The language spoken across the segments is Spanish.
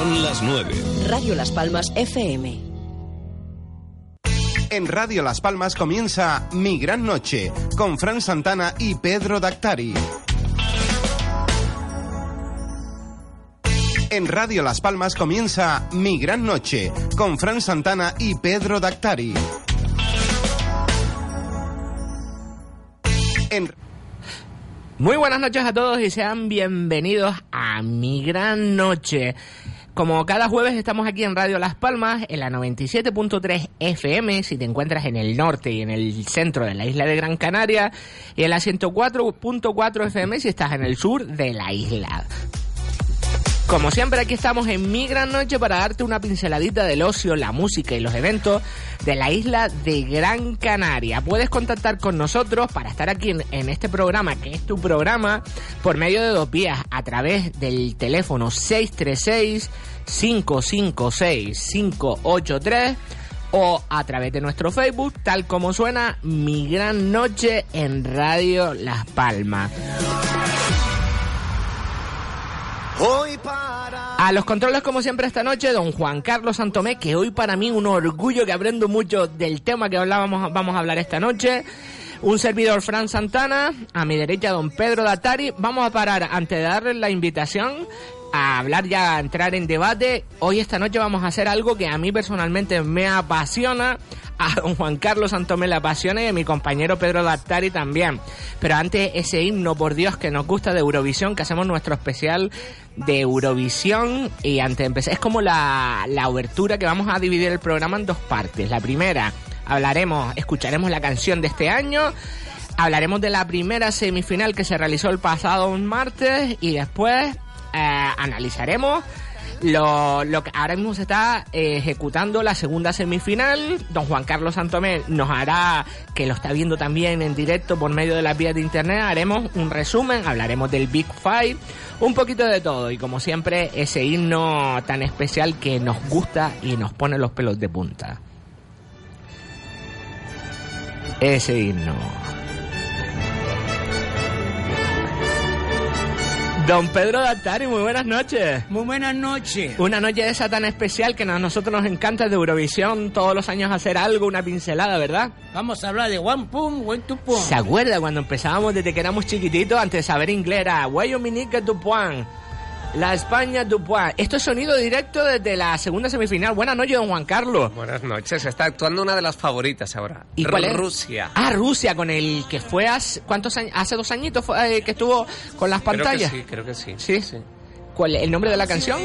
Son las 9. Radio Las Palmas FM. En Radio Las Palmas comienza Mi Gran Noche con Fran Santana y Pedro Dactari. En Radio Las Palmas comienza Mi Gran Noche con Fran Santana y Pedro Dactari. En Muy buenas noches a todos y sean bienvenidos a Mi Gran Noche. Como cada jueves estamos aquí en Radio Las Palmas, en la 97.3 FM, si te encuentras en el norte y en el centro de la isla de Gran Canaria, y en la 104.4 FM si estás en el sur de la isla. Como siempre, aquí estamos en Mi Gran Noche para darte una pinceladita del ocio, la música y los eventos de la isla de Gran Canaria. Puedes contactar con nosotros para estar aquí en, este programa, que es tu programa, por medio de dos vías, a través del teléfono 636-556-583 o a través de nuestro Facebook, tal como suena Mi Gran Noche en Radio Las Palmas. A los controles, como siempre, esta noche, don Juan Carlos Santomé, que hoy para mí un orgullo que aprendo mucho del tema que hablábamos, vamos a hablar esta noche. Un servidor Fran Santana, a mi derecha don Pedro Datari. Vamos a parar antes de darle la invitación a hablar ya, a entrar en debate. Hoy esta noche vamos a hacer algo que a mí personalmente me apasiona, a don Juan Carlos Santomé le apasiona y a mi compañero Pedro Dattari también. Pero antes ese himno, por Dios, que nos gusta de Eurovisión, que hacemos nuestro especial de Eurovisión y antes de empezar, es como la, la obertura que vamos a dividir el programa en dos partes. La primera, hablaremos, escucharemos la canción de este año. Hablaremos de la primera semifinal que se realizó el pasado martes y después eh, analizaremos lo, lo que ahora mismo se está eh, ejecutando la segunda semifinal. Don Juan Carlos Santomé nos hará, que lo está viendo también en directo por medio de las vías de internet, haremos un resumen, hablaremos del Big Five, un poquito de todo y como siempre ese himno tan especial que nos gusta y nos pone los pelos de punta. Ese himno. Don Pedro Dattari, muy buenas noches. Muy buenas noches. Una noche de esa tan especial que a nosotros nos encanta de Eurovisión todos los años hacer algo, una pincelada, ¿verdad? Vamos a hablar de One Pum, One Two Pum. ¿Se acuerda cuando empezábamos desde que éramos chiquititos, antes de saber inglés, era Minique du Point, La España du Point? Esto es sonido directo desde la segunda semifinal. Buenas noches, don Juan Carlos. Buenas noches. Está actuando una de las favoritas ahora. ¿Y cuál es? Rusia. Ah, Rusia, con el que fue hace, ¿cuántos años? Hace dos añitos fue, eh, que estuvo con las pantallas. Creo que sí, creo que ¿Sí? sí. ¿Cuál, ¿El nombre de la canción?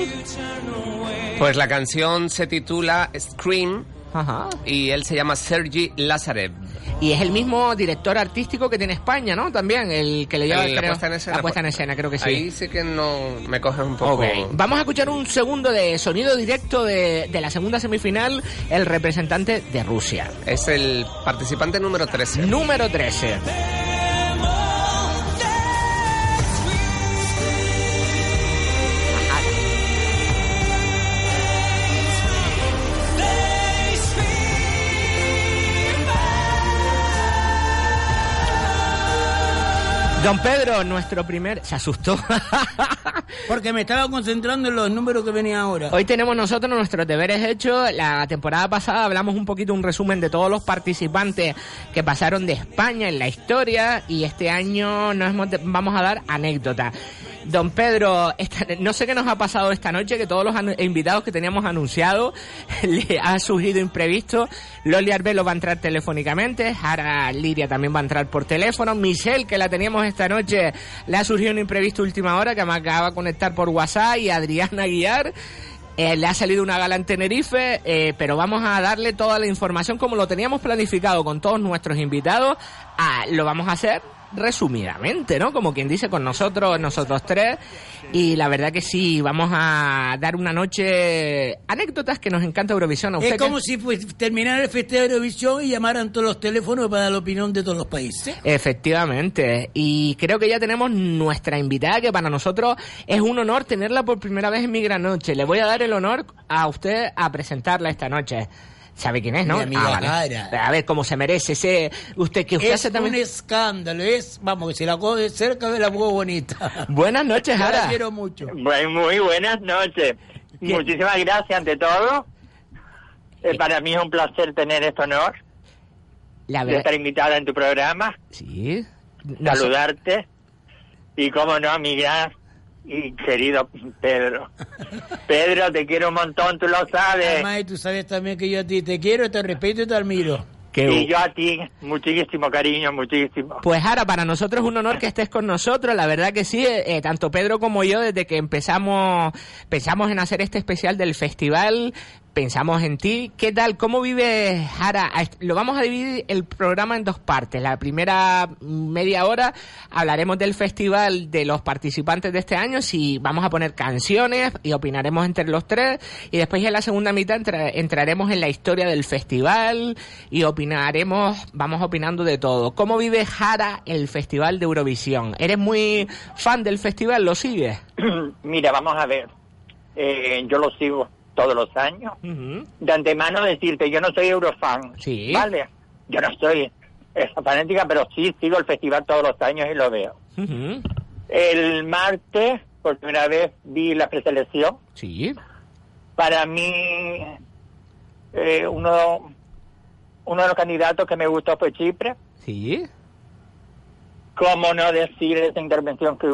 Pues la canción se titula Scream Ajá. y él se llama Sergi Lazarev. Y es el mismo director artístico que tiene España, ¿no? También, el que le lleva la creo, puesta en escena. la puesta en escena, creo que sí. Ahí sí que no me coges un poco. Ok. Vamos a escuchar un segundo de sonido directo de, de la segunda semifinal, el representante de Rusia. Es el participante número 13. Número 13. Don Pedro, nuestro primer... Se asustó. Porque me estaba concentrando en los números que venían ahora. Hoy tenemos nosotros nuestros deberes hechos. La temporada pasada hablamos un poquito, un resumen de todos los participantes que pasaron de España en la historia y este año nos vamos a dar anécdotas. Don Pedro, no sé qué nos ha pasado esta noche, que todos los invitados que teníamos anunciados le ha surgido imprevisto. Loli Arbelo va a entrar telefónicamente, ahora Lidia también va a entrar por teléfono. Michelle, que la teníamos esta noche, le ha surgido un imprevisto última hora, que me acaba de conectar por WhatsApp, y Adriana Guiar. Eh, le ha salido una gala en Tenerife, eh, pero vamos a darle toda la información como lo teníamos planificado con todos nuestros invitados. Ah, lo vamos a hacer resumidamente, ¿no? Como quien dice con nosotros, nosotros tres. Y la verdad que sí, vamos a dar una noche anécdotas que nos encanta Eurovisión. ¿A usted Es como si pues, terminara el festejo de Eurovisión y llamaran todos los teléfonos para dar la opinión de todos los países. Efectivamente, y creo que ya tenemos nuestra invitada, que para nosotros es un honor tenerla por primera vez en mi gran noche. Le voy a dar el honor a usted a presentarla esta noche. ¿Sabe quién es, no? Mi amiga vale. Jara. A ver cómo se merece ese. Usted que usted Es hace un también. escándalo, es, vamos, que si la coge de cerca ve la poco bonita. Buenas noches, Yo la quiero mucho. Bueno, muy buenas noches. Muchísimas gracias ante todo. Eh, Eh. para mí es un placer tener este honor La de verdad... estar invitada en tu programa, Sí. No sé- saludarte y, como no, mi gran y querido Pedro. Pedro, te quiero un montón, tú lo sabes. Además, y tú sabes también que yo a ti te quiero, te respeto y te admiro. que- Y yo a ti, muchísimo cariño, muchísimo. Pues ahora, para nosotros es un honor que estés con nosotros, la verdad que sí, eh, eh, tanto Pedro como yo, desde que empezamos, pensamos en hacer este especial del festival, pensamos en ti. ¿Qué tal? ¿Cómo vives, Jara? Lo vamos a dividir el programa en dos partes. La primera media hora hablaremos del festival, de los participantes de este año, si vamos a poner canciones y opinaremos entre los tres. Y después en la segunda mitad entra- entraremos en la historia del festival y opinaremos, vamos opinando de todo. ¿Cómo vive Jara el festival de Eurovisión? ¿Eres muy fan del festival? ¿Lo sigues? Mira, vamos a ver. Eh, yo lo sigo todos los años. Ujú. De antemano decirte, yo no soy eurofan. Sí. ¿Vale? Yo no soy esa fanática, pero sí sigo el festival todos los años y lo veo. El martes, por primera vez, vi la preselección. Sí. Para mí, eh, uno, uno de los candidatos que me gustó fue Chipre. Sí. Cómo no decir esa intervención que,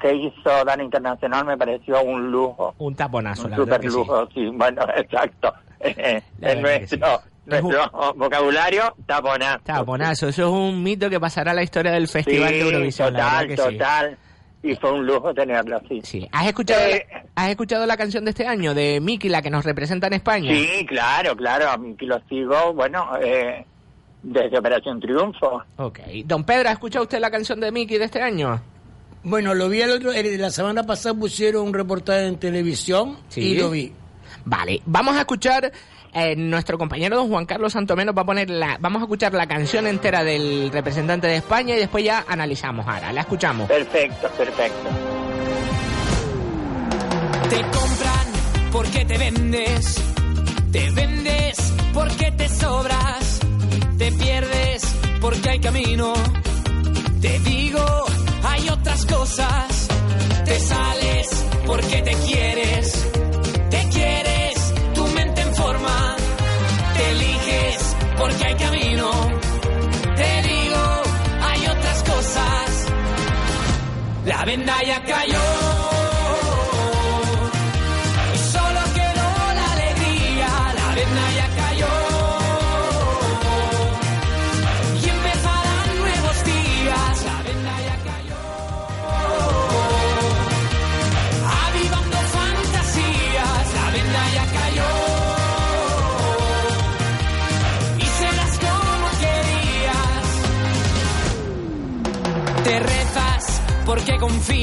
que hizo Dana Internacional, me pareció un lujo. Un taponazo, Un la verdad super que sí. lujo, sí. Bueno, exacto. Eh, en verdad sí. nuestro, nuestro vocabulario, taponazo. Taponazo, eso es un mito que pasará a la historia del Festival de Eurovisión, total, verdad total. Y fue un lujo tenerlo así. Sí. ¿Has escuchado, Eh, la, ¿Has escuchado la canción de este año de Miki, la que nos representa en España? Sí, claro, claro. Que lo sigo, bueno, eh, desde Operación Triunfo. Ok. Don Pedro, ¿ha escuchado usted la canción de Miki de este año? Bueno, lo vi el otro, el- la semana pasada pusieron un reportaje en televisión Sí. y lo vi. Vale, vamos a escuchar. eh, nuestro compañero don Juan Carlos Santomeno va a poner la. Vamos a escuchar la canción entera del representante de España y después ya analizamos ahora. La escuchamos. Perfecto, perfecto. Te compran porque te vendes. Te vendes porque te sobras. Te pierdes porque hay camino. Te digo, hay otras cosas. Te sales porque te quieres. Te quieres, tu mente en forma. Te eliges porque hay camino. Te digo, hay otras cosas. La venda ya cayó.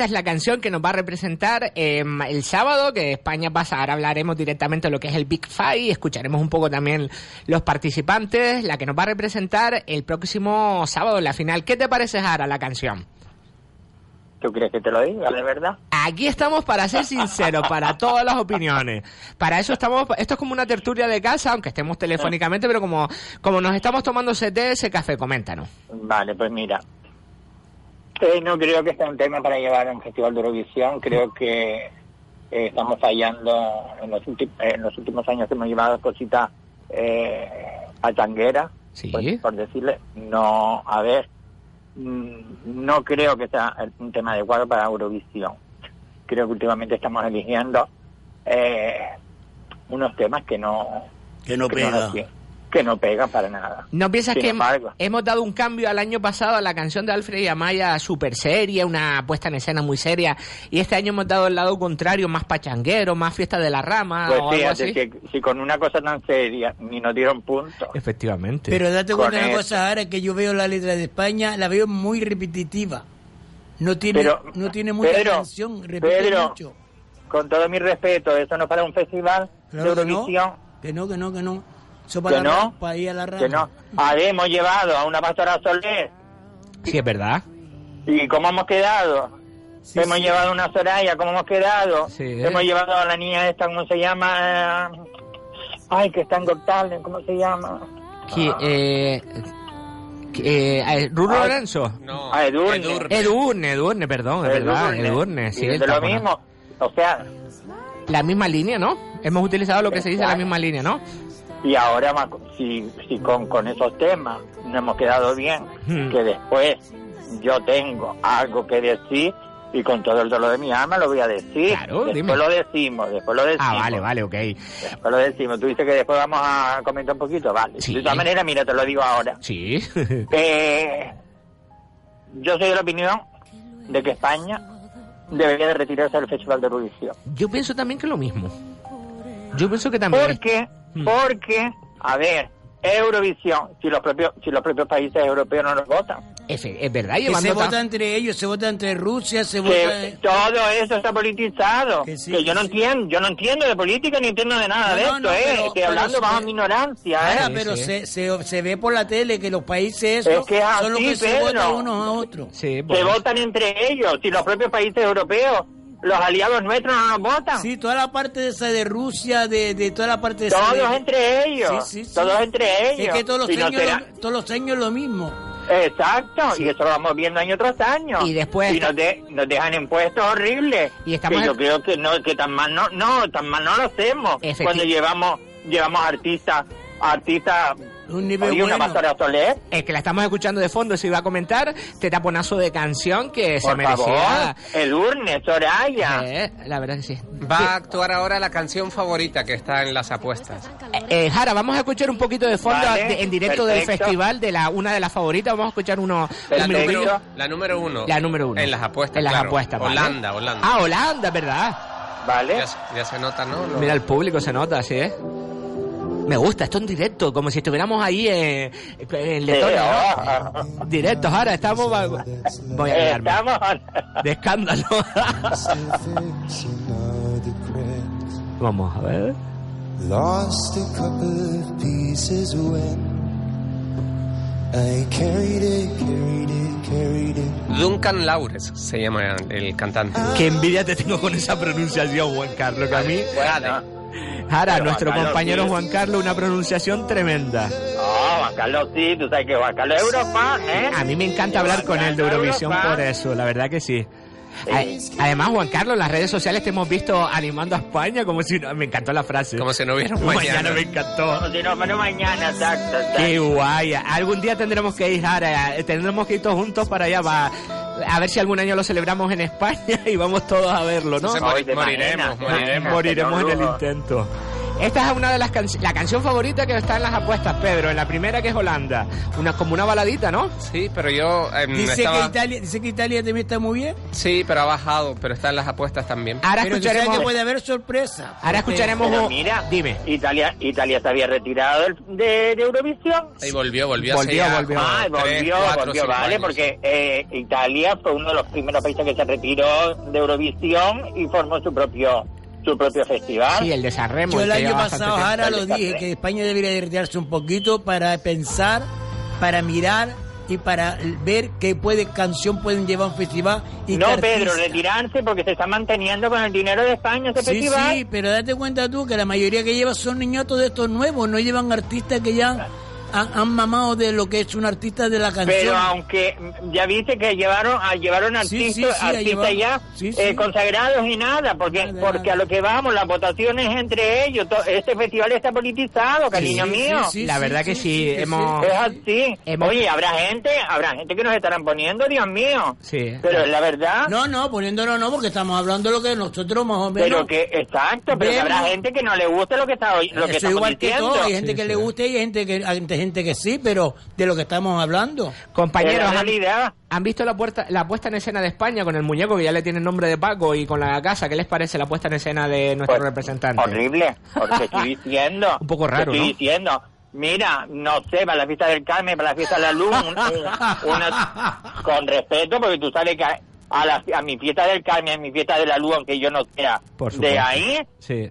Esta es la canción que nos va a representar eh, el sábado, que España pasa. Ahora hablaremos directamente de lo que es el Big Five, escucharemos un poco también los participantes, la que nos va a representar el próximo sábado en la final. ¿Qué te parece, Jara, la canción? ¿Tú crees que te lo diga, de verdad? Aquí estamos para ser sinceros, para todas las opiniones. Para eso estamos, esto es como una tertulia de casa, aunque estemos telefónicamente, pero como, como nos estamos tomando ese té, ese café, coméntanos. Vale, pues mira. Eh, no creo que sea un tema para llevar a un festival de Eurovisión. Creo que eh, estamos fallando en los, en los últimos años hemos llevado cositas eh, pachangueras, Sí. por, por decirle. No, a ver, mm, no creo que sea un tema adecuado para Eurovisión. Creo que últimamente estamos eligiendo eh, unos temas que no Que no que pega. Que no pegan para nada. ¿No piensas Sin que embargo. hemos dado un cambio al año pasado a la canción de Alfred y Amaya súper seria, una puesta en escena muy seria, y este año hemos dado el lado contrario, más pachanguero, más fiesta de la rama Pues o algo fíjate así? que si con una cosa tan seria ni nos dieron puntos. Efectivamente. Pero date cuenta de una cosa, ahora que yo veo la letra de España, la veo muy repetitiva. No tiene, Pero, no tiene mucha Pedro, canción, repite Pedro, mucho. Con todo mi respeto, eso no es para un festival Claro de que no, Eurovisión. que no, que no, que no. Eso para, Que la- no, para ir a la rama. Que no. A ver, hemos llevado a una pastora Soler. Sí, es verdad. ¿Y cómo hemos quedado? Sí, hemos sí. llevado a una Soraya, ¿cómo hemos quedado? Sí. Hemos llevado a la niña esta, ¿cómo se llama? Ay, que está en Got Talent, ¿cómo se llama? Que, eh, que, eh, ¿Rulo Ay. Lorenzo? No, Ah, Edurne. Edurne. Edurne, Edurne, perdón, es verdad, Edurne. Edurne, sí, está lo mismo. O sea, La misma línea, ¿no? Hemos utilizado lo que se dice la misma línea, ¿no? Y ahora, si, si con, con esos temas no hemos quedado bien, Hmm. que después yo tengo algo que decir y con todo el dolor de mi alma lo voy a decir. Claro, después dime. lo decimos, después lo decimos. Ah, vale, vale, ok. Después lo decimos. Tú dices que después vamos a comentar un poquito, vale. Sí. De todas maneras, mira, te lo digo ahora. Sí. Eh, yo soy de la opinión de que España debería de retirarse del Festival de Eurovisión. Yo pienso también que lo mismo. Yo pienso que también. Porque, Mm. porque, a ver, Eurovisión, si los propios, si los propios países europeos no nos votan, Es, es verdad, Que se vota entre ellos, se vota entre Rusia, se vota... que todo eso está politizado. Que yo que no sí. entiendo, yo no entiendo de política ni entiendo de nada No, de no, esto, no, eh. pero- Estoy hablando se- bajo mi ignorancia, eh. Sí, pero sí. Se, se, se ve por la tele que los países esos Es que es son los que se votan unos a otros. Sí, Se votan entre ellos, si los propios países europeos, los aliados nuestros no nos votan. Sí, toda la parte de esa de Rusia, de, de toda la parte de esa Todos de- entre ellos, Sí, sí, sí. todos entre ellos. Es que todos los, no años, será- lo, todos los años lo mismo. Exacto, y eso lo vamos viendo año tras año. Y después- Y nos, de- nos dejan impuestos horribles. Y estamos que yo en- creo que no, que tan mal no, no, tan mal no lo hacemos. Cuando llevamos, llevamos artistas, artistas, Un nivel oye, una bueno. pastora Soler, Es que la estamos escuchando de fondo, se iba a comentar. Te taponazo de canción que se por merecía. favor, Edurne, Soraya. Eh, la verdad que sí. Va a actuar ahora la canción favorita que está en las apuestas. Eh, eh, Jara, vamos a escuchar un poquito de fondo Vale, de- en directo del perfecto. festival de la una de las favoritas. Vamos a escuchar uno, La un número, la número uno. La número uno. En las apuestas. En las claro. apuestas, ¿vale? Holanda, Holanda. Ah, Holanda, ¿verdad? ¿Vale? Ya, se- ya se nota, ¿no? Lo- Mira, el público se nota, ¿sí? eh? Me gusta, esto en directo, como si estuviéramos ahí eh, en Letonia, ¿no? ah, Directo, Jara, estamos... Voy a quedarme. estamos... De escándalo. Vamos a ver. Lost a couple of pieces when I carried it, carried it, carried it. Duncan Laures se llama el cantante. Qué envidia te tengo con esa pronunciación, Juan Carlos, que a mí... Bueno, Jara, Pero nuestro Juan compañero. Juan Carlos, una pronunciación tremenda. no, Juan Carlos sí, tú sabes que Juan Carlos es Eurofan, ¿eh? A mí me encanta hablar con él de Eurovisión por eso, la verdad que sí. A- Además, Juan Carlos, en las redes sociales te hemos visto animando a España como si... no- Me encantó la frase. Como si no hubiera un mañana. mañana. me encantó. Como si no mañana, exacto, exacto. Qué guay. Algún día tendremos que ir, Jara, eh, tendremos que ir todos juntos para allá, para, a ver si algún año lo celebramos en España y vamos todos a verlo, ¿no? Se Hoy mori- te moriremos, moriremos. imaginas, Moriremos en el intento. Esta es una de las canciones, la canción favorita que está en las apuestas, Pedro, en la primera que es Holanda. Una, como una baladita, ¿no? Sí, pero yo em, Dice, estaba- que Italia, dice que Italia también está muy bien. Sí, pero ha bajado, pero está en las apuestas también. Ahora Pero escucharemos, que puede haber sorpresa. ahora Porque- escucharemos, Pero un- mira, dime. Italia, Italia se había retirado de, de Eurovisión. Y volvió, volvió, Volvió, ya volvió. Ah, volvió, volvió, vale, años. porque eh, Italia fue uno de los primeros países que se retiró de Eurovisión y formó su propio su propio festival. Sí, el de Sanremo. Yo el año pasado. Jara, lo dije, que España debería de retirarse un poquito para pensar, para mirar y para ver qué puede, canción pueden llevar a un festival. Y no, Pedro, retirarse porque se está manteniendo con el dinero de España ese Sí, festival. sí, pero date cuenta tú que la mayoría que lleva son niñotos de estos nuevos, no llevan artistas que ya han, han mamado de lo que es un artista de la canción. Pero aunque ya viste que llevaron a llevaron artistas, sí, artistas ya sí, sí. eh, consagrados y nada, porque Nada, porque nada. a lo que vamos, las votaciones entre ellos, to- este festival está politizado, cariño sí, mío. sí, La verdad que sí, hemos- Es así. Hemos- Oye, habrá gente, habrá gente que nos estarán poniendo, Dios mío. Sí. Pero la verdad. No, no, poniéndolo no, porque estamos hablando de lo que nosotros más o menos... pero que, exacto, pero que habrá gente que no le guste lo que está hoy- lo que Eso estamos igual que diciendo. todo, hay gente Sí, que sí. le guste y hay gente que, hay gente que sí, pero de lo que estamos hablando. Compañeros, ¿han, visto la, puerta, la puesta en escena de España con el muñeco que ya le tiene el nombre de Paco y con la casa? ¿Qué les parece la puesta en escena de nuestro Pues, representante? Horrible, porque estoy diciendo. Un poco raro, estoy ¿no? diciendo. Mira, no sé, para la fiesta del Carmen, para la fiesta de la Luz, un- un- una- con respeto, porque tú sabes que a, la- a mi fiesta del Carmen, a mi fiesta de la Luz, aunque yo no sea de ahí, Sí,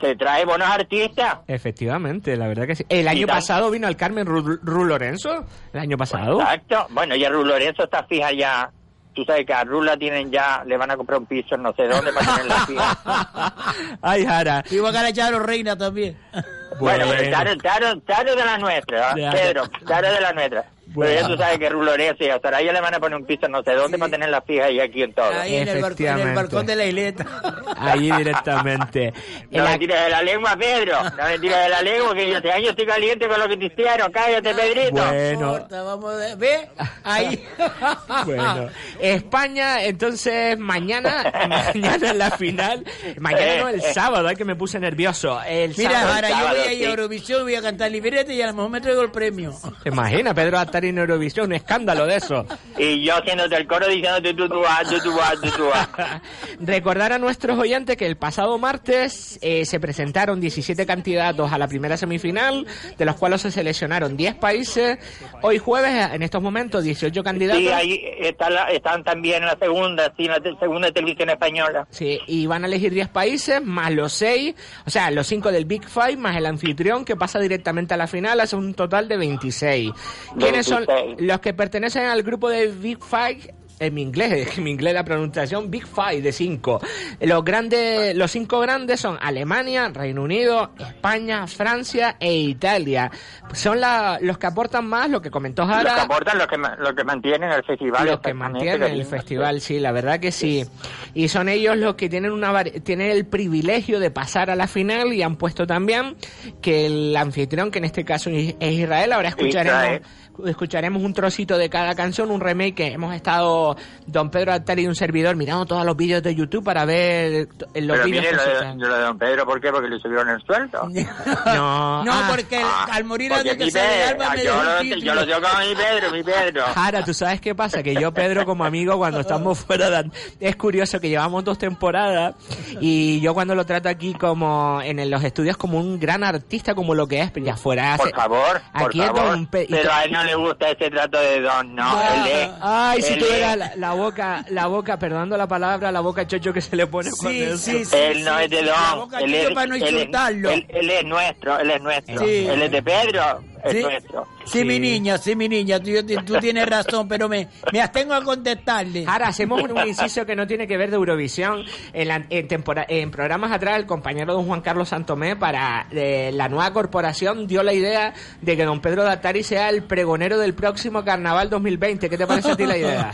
se trae buenos artistas. efectivamente, la verdad que sí. El año pasado vino al Carmen Ru, Ru Lorenzo, el año pasado. Exacto. Bueno, y a Ru Lorenzo está fija ya. Tú sabes que a Ru la tienen ya, le van a comprar un piso en no sé dónde para tenerla fija. Ay, Jara. Y va a ganar Charo Reina también. Bueno, Bueno. pero Charo, Charo, Charo de la nuestra. Ya. Pedro, Charo de la nuestra. Bueno. Pero ya tú sabes que Rulorenzo y a Soraya le van a poner un piso no sé dónde Sí. para tener la fija y aquí en todo. Ahí en el, balcón, en el balcón de la isleta. Ahí directamente. No El me tires de la lengua, Pedro. No me tires de la lengua, que yo este año estoy caliente con lo que te hicieron. Cállate, Pedrito. Bueno, vamos a ¿Ve? Ahí. bueno. España, entonces, mañana, mañana en la final. Mañana no, el sábado, ay, que me puse nervioso. El Mira, sábado. ahora yo sábado, voy a ir sí. a Eurovisión voy a cantar librete y a lo mejor me traigo el premio. ¿Te imaginas, Pedro Atari en Eurovisión? Un escándalo de eso. Y yo haciéndote el coro diciéndote tú, tú, ah, tú, tú, ah, tú, ah. Recordar a nuestros oyentes que el pasado martes eh, se presentaron 17 candidatos a la primera semifinal, de los cuales se seleccionaron 10 países. Hoy jueves, en estos momentos, 18 candidatos. Sí, ahí está la- están también en la segunda, sí, en la te- segunda televisión española. Sí, y van a elegir 10 países, más los 6, o sea, los 5 del Big Five, más el anfitrión que pasa directamente a la final, hace un total de 26. ¿Quiénes son 26. los que pertenecen al grupo de Big Five? En mi inglés, en mi inglés la pronunciación Big Five de 5. Los grandes, los cinco grandes son Alemania, Reino Unido, España, Francia e Italia. Son la- los que aportan más, lo que comentó Los que Jara. aportan, los que, los que mantienen el festival. Los que mantienen el festival, sí, la verdad que sí. Y son ellos los que tienen una tienen el privilegio de pasar a la final y han puesto también que el anfitrión, que en este caso es es Israel, ahora escucharemos Israel. Escucharemos un trocito de cada canción, un remake que hemos estado Don Pedro Altari y un servidor mirando todos los vídeos de YouTube para ver los vídeos que lo de, lo de Don Pedro, ¿por qué? Porque le subieron el sueldo. No, No, ah, porque el- al morir Porque antes que se Pedro, Alba me yo, lo, yo lo tengo con mi Pedro, mi Pedro. Jara, ¿tú sabes qué pasa? Que yo, Pedro, como amigo, cuando estamos fuera, de- es curioso que llevamos dos temporadas y yo cuando lo trato aquí como en los estudios como un gran artista, como lo que es, pero ya fuera hace... Por favor, por Aquí es favor. Don Pe- y Pero a él no le gusta ese trato de Don, no. él es, Ay, si eras la, la boca, la boca, perdonando la palabra, la boca chocho que se le pone Sí, eso. sí, sí. Él no sí, es de Don. Él es, él él- él es nuestro, él es nuestro. Sí. Él es de Pedro, es Sí, nuestro. sí, mi niña, sí, mi niña, tú, tú tienes razón, pero me, me abstengo a contestarle. Ahora hacemos un inciso que no tiene que ver de Eurovisión. En, la- en, tempora- en programas atrás, el compañero don Juan Carlos Santomé para eh, la nueva corporación dio la idea de que don Pedro Datari sea el pregonero del próximo Carnaval 2020. ¿Qué te parece a ti la idea?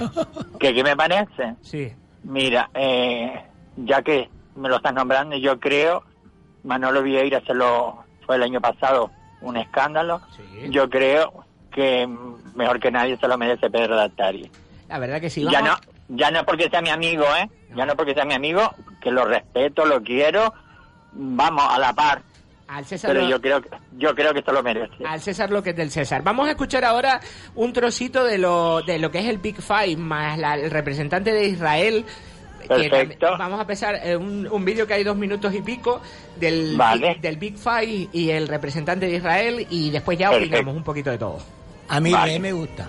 ¿Qué, qué me parece? Sí. Mira, eh, ya que me lo estás nombrando, yo creo, Manolo Vieira se lo fue el año pasado un escándalo. Sí. Yo creo que mejor que nadie se lo merece Pedro Dattari. La verdad que sí. ya no, ya no porque sea mi amigo, ¿eh? Ya no porque sea mi amigo, que lo respeto, lo quiero, vamos a la par. Al César pero lo- yo creo que yo creo que esto lo merece. Al César lo que es del César. Vamos a escuchar ahora un trocito de lo, de lo que es el Big Five más la- el representante de Israel. Perfecto. vamos a empezar eh, un, un vídeo que hay dos minutos y pico del, Vale. del Big Five y el representante de Israel y después ya Perfecto. opinamos un poquito de todo. A mí Vale. me gusta.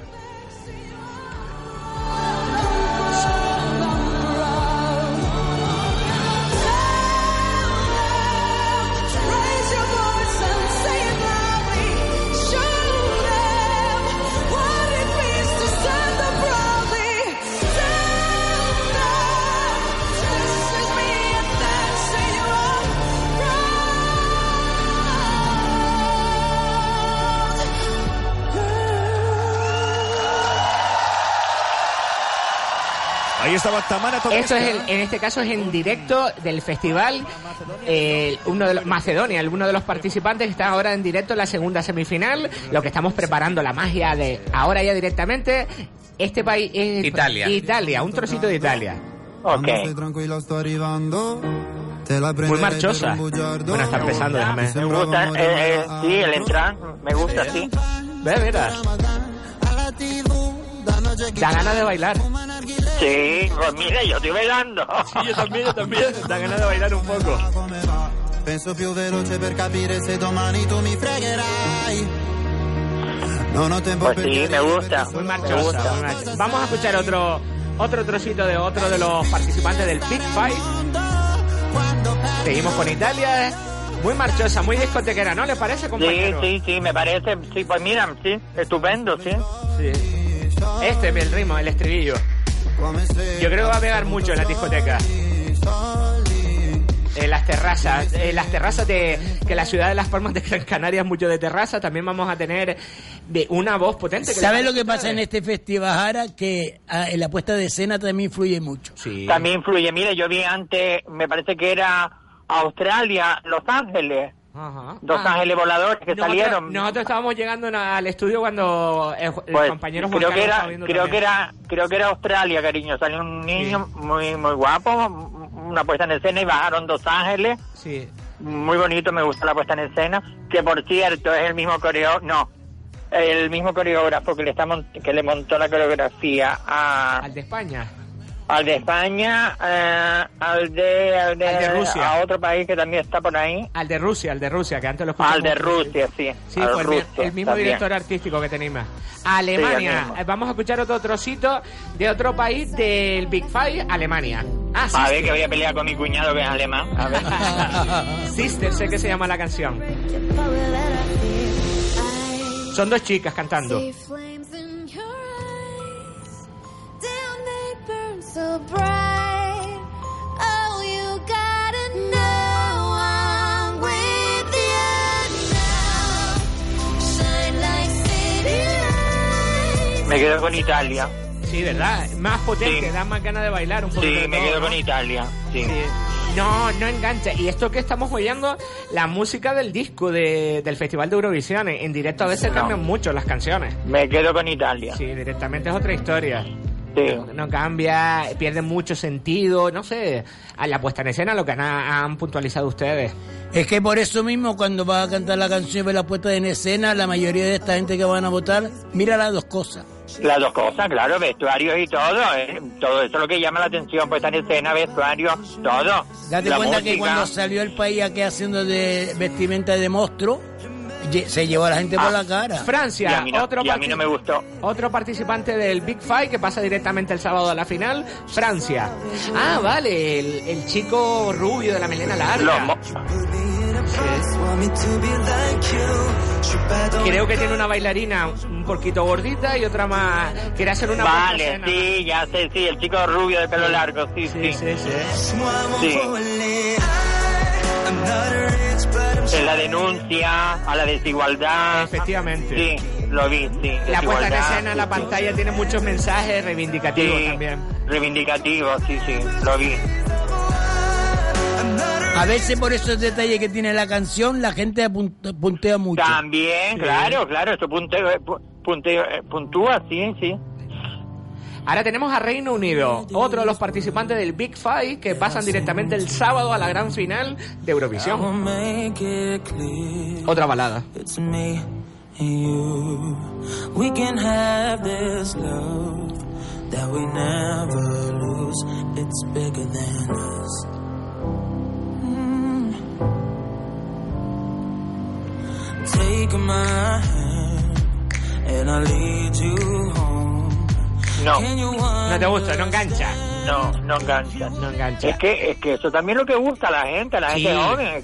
Estaba Tamara Esto es el- en este caso es en directo del festival eh, uno de los, Macedonia, uno de los participantes que está ahora en directo en la segunda semifinal. Lo que estamos preparando la magia de ahora ya directamente este país es Italia. Italia, un trocito de Italia. Ok. tranquillo, sto arrivando. Te la Muy marchosa. Bueno, está empezando, déjame. Me gusta, eh, eh, sí, el entrar, me gusta, sí. Ve, mira. Da ganas de bailar. Sí, pues mira, yo estoy bailando. Sí, yo también, yo también. Da ganas de bailar un poco. Penso più veloce per capire se domani tu mi fregherai. Non ho tempo Pues per sí, me gusta, Muy me marchosa, gusta. muy marchosa. Vamos a escuchar otro otro trocito de otro de los participantes del Big Five. Seguimos con Italia. Muy marchosa, muy discotequera, ¿no le parece, Sí, compañero? sí, sí, me parece, sí, pues mira, sí, estupendo, sí. Sí. Este es el ritmo, el estribillo. Yo creo que va a pegar mucho en la discoteca. En las terrazas, en las terrazas de que la ciudad de Las Palmas de Gran Canaria es mucho de terraza, también vamos a tener de una voz potente. que ¿Sabes lo que pasa en este festival, Jara? Que ah, en la puesta de escena también influye mucho. Sí. También influye, mira, yo vi antes, me parece que era Australia, Los Ángeles, Ajá. Dos Ah. Ángeles voladores que Nosotros, salieron. nosotros estábamos llegando al estudio cuando el, el Pues, compañero Juan creo que era, creo que era, creo que era Australia, cariño. Salió un niño muy, muy guapo, una puesta en escena y bajaron Dos Ángeles. Sí. Muy bonito, me gusta la puesta en escena. Que por cierto es el mismo coreógrafo, no, el mismo coreógrafo que le está que le montó la coreografía a, Al de España. Al de España, eh, al de, al de, Al de Rusia. a otro país que también está por ahí. Al de Rusia, al de Rusia, que antes lo Al de. Rusia, sí. Sí, fue el, mismo también. director artístico que. Alemania. Sí, el mismo. Eh, Vamos a escuchar otro trocito de otro país del Big Five, Alemania. Ah, A Sister. ver que voy a pelear con mi cuñado que es alemán. A ver. Sister, sé que se llama la canción. Son dos chicas cantando. Me quedo con Italia. Sí, ¿verdad? Más potente, Sí. da más ganas de bailar un poco. Sí, me quedo con Italia. Sí. No, no engancha. Y esto que estamos oyendo, la música del disco de- del Festival de Eurovisión, en, en directo a veces No. cambian mucho las canciones. Me quedo con Italia. Sí, directamente es otra historia. Sí. No cambia, pierde mucho sentido, no sé, a la puesta en escena, lo que han, han puntualizado ustedes. Es que por eso mismo, cuando vas a cantar la canción y ves la puesta en escena, la mayoría de esta gente que van a votar, mira las dos cosas. Las dos cosas, claro, vestuarios y todo. eh, Todo eso es lo que llama la atención, puesta en escena, vestuario, todo. Date La cuenta que música. cuando salió el país aquí haciendo de vestimenta de monstruo, se llevó a la gente Ah. por la cara. Y Francia, a mí no, otro, y a mí no me gustó. otro participante del Big Five que pasa directamente el sábado a la final, Francia. Ah, vale, el, el chico rubio de la melena larga. Creo que tiene una bailarina un poquito gordita y otra más. Quiere hacer una Vale, sí, ya sé, sí, el chico rubio de pelo largo, sí, sí. Sí, sí, sí. Sí. En la denuncia a la desigualdad. Efectivamente. Sí, lo vi, sí. La puesta en escena en la sí, sí. pantalla tiene muchos mensajes reivindicativos Sí, también. reivindicativo, sí, sí, lo vi. A veces por esos detalles que tiene la canción, la gente apunt- puntea mucho. También, claro, claro, eso punteo, eh, pu- punteo, eh, puntúa, sí, sí. Ahora tenemos a Reino Unido, otro de los participantes del Big Five que pasan directamente el sábado a la gran final de Eurovisión. Otra balada. It's me and you. We can have this love that we never lose. It's bigger than us. Mm. Take my hand and I'll lead you home. No. No te gusta, no engancha. No, no engancha. No engancha. Es que, es que eso también es lo que gusta a la gente, a la Sí. gente joven.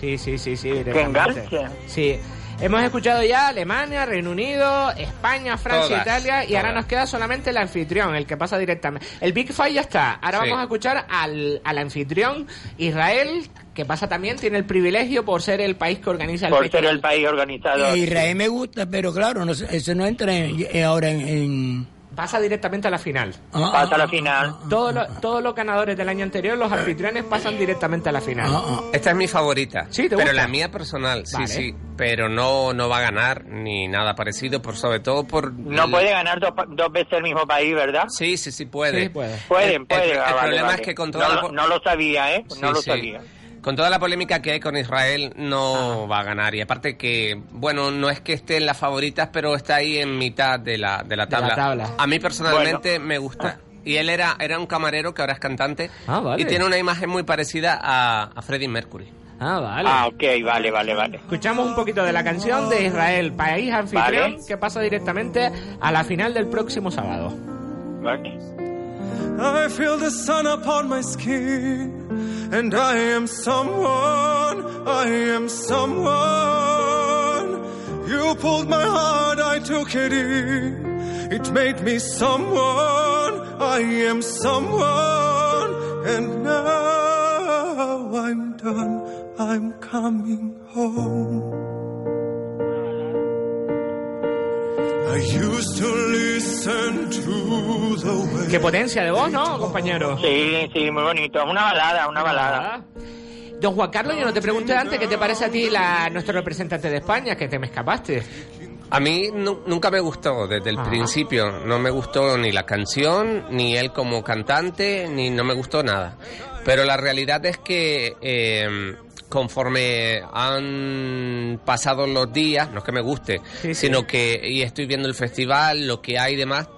Sí, sí, sí, sí. Que enganche. Sí. Hemos escuchado ya Alemania, Reino Unido, España, Francia, Todas, Italia y ahora todas. nos queda solamente el anfitrión, el que pasa directamente. El Big Five ya está. Ahora Sí. vamos a escuchar al, al anfitrión Israel, que pasa también, tiene el privilegio por ser el país que organiza el Por ser festival. el país organizador. Israel me gusta, pero claro, no, eso no entra en- ahora en... en- Pasa directamente a la final. ah, Pasa a la ah, final. Todos los, todos los ganadores del año anterior, los anfitriones, pasan directamente a la final. ah, ah. Esta es mi favorita. Sí, ¿te pero gusta? la mía personal, sí, Vale. sí. Pero no, no va a ganar ni nada parecido, por sobre todo por... No el- puede ganar dos, pa- dos veces el mismo país, ¿verdad? Sí, sí, sí puede. Sí, puede. Pueden, El- el- pueden. el ah, vale, problema vale. es que con toda no, la lo- po- no lo sabía, ¿eh? no Sí, lo sí. sabía. Con toda la polémica que hay con Israel, no va a ganar. Y aparte que, bueno, no es que esté en las favoritas, pero está ahí en mitad de la, de la De la tabla. tabla. A mí personalmente me gusta. Y él era, era un camarero que ahora es cantante. Ah, vale. Y tiene una imagen muy parecida a, a Freddie Mercury. Ah, vale. Ah, ok, vale, vale, vale. Escuchamos un poquito de la canción de Israel, país anfitrión, Vale. que pasa directamente a la final del próximo sábado. Vale. I feel the sun upon my skin, and I am someone, I am someone. You pulled my heart, I took it in. It made me someone, I am someone, and now I'm done, I'm coming home. Qué potencia de voz, ¿no, compañero? Sí, sí, muy bonito. Una balada, una balada. Don Juan Carlos, yo no te pregunté antes qué te parece a ti la, nuestro representante de España, que te me escapaste. A mí nu- nunca me gustó desde el Ah. principio. No me gustó ni la canción, ni él como cantante, ni no me gustó nada. Pero la realidad es que eh, conforme han pasado los días, no es que me guste, Sí, sí. sino que y estoy viendo el festival, lo que hay y demás,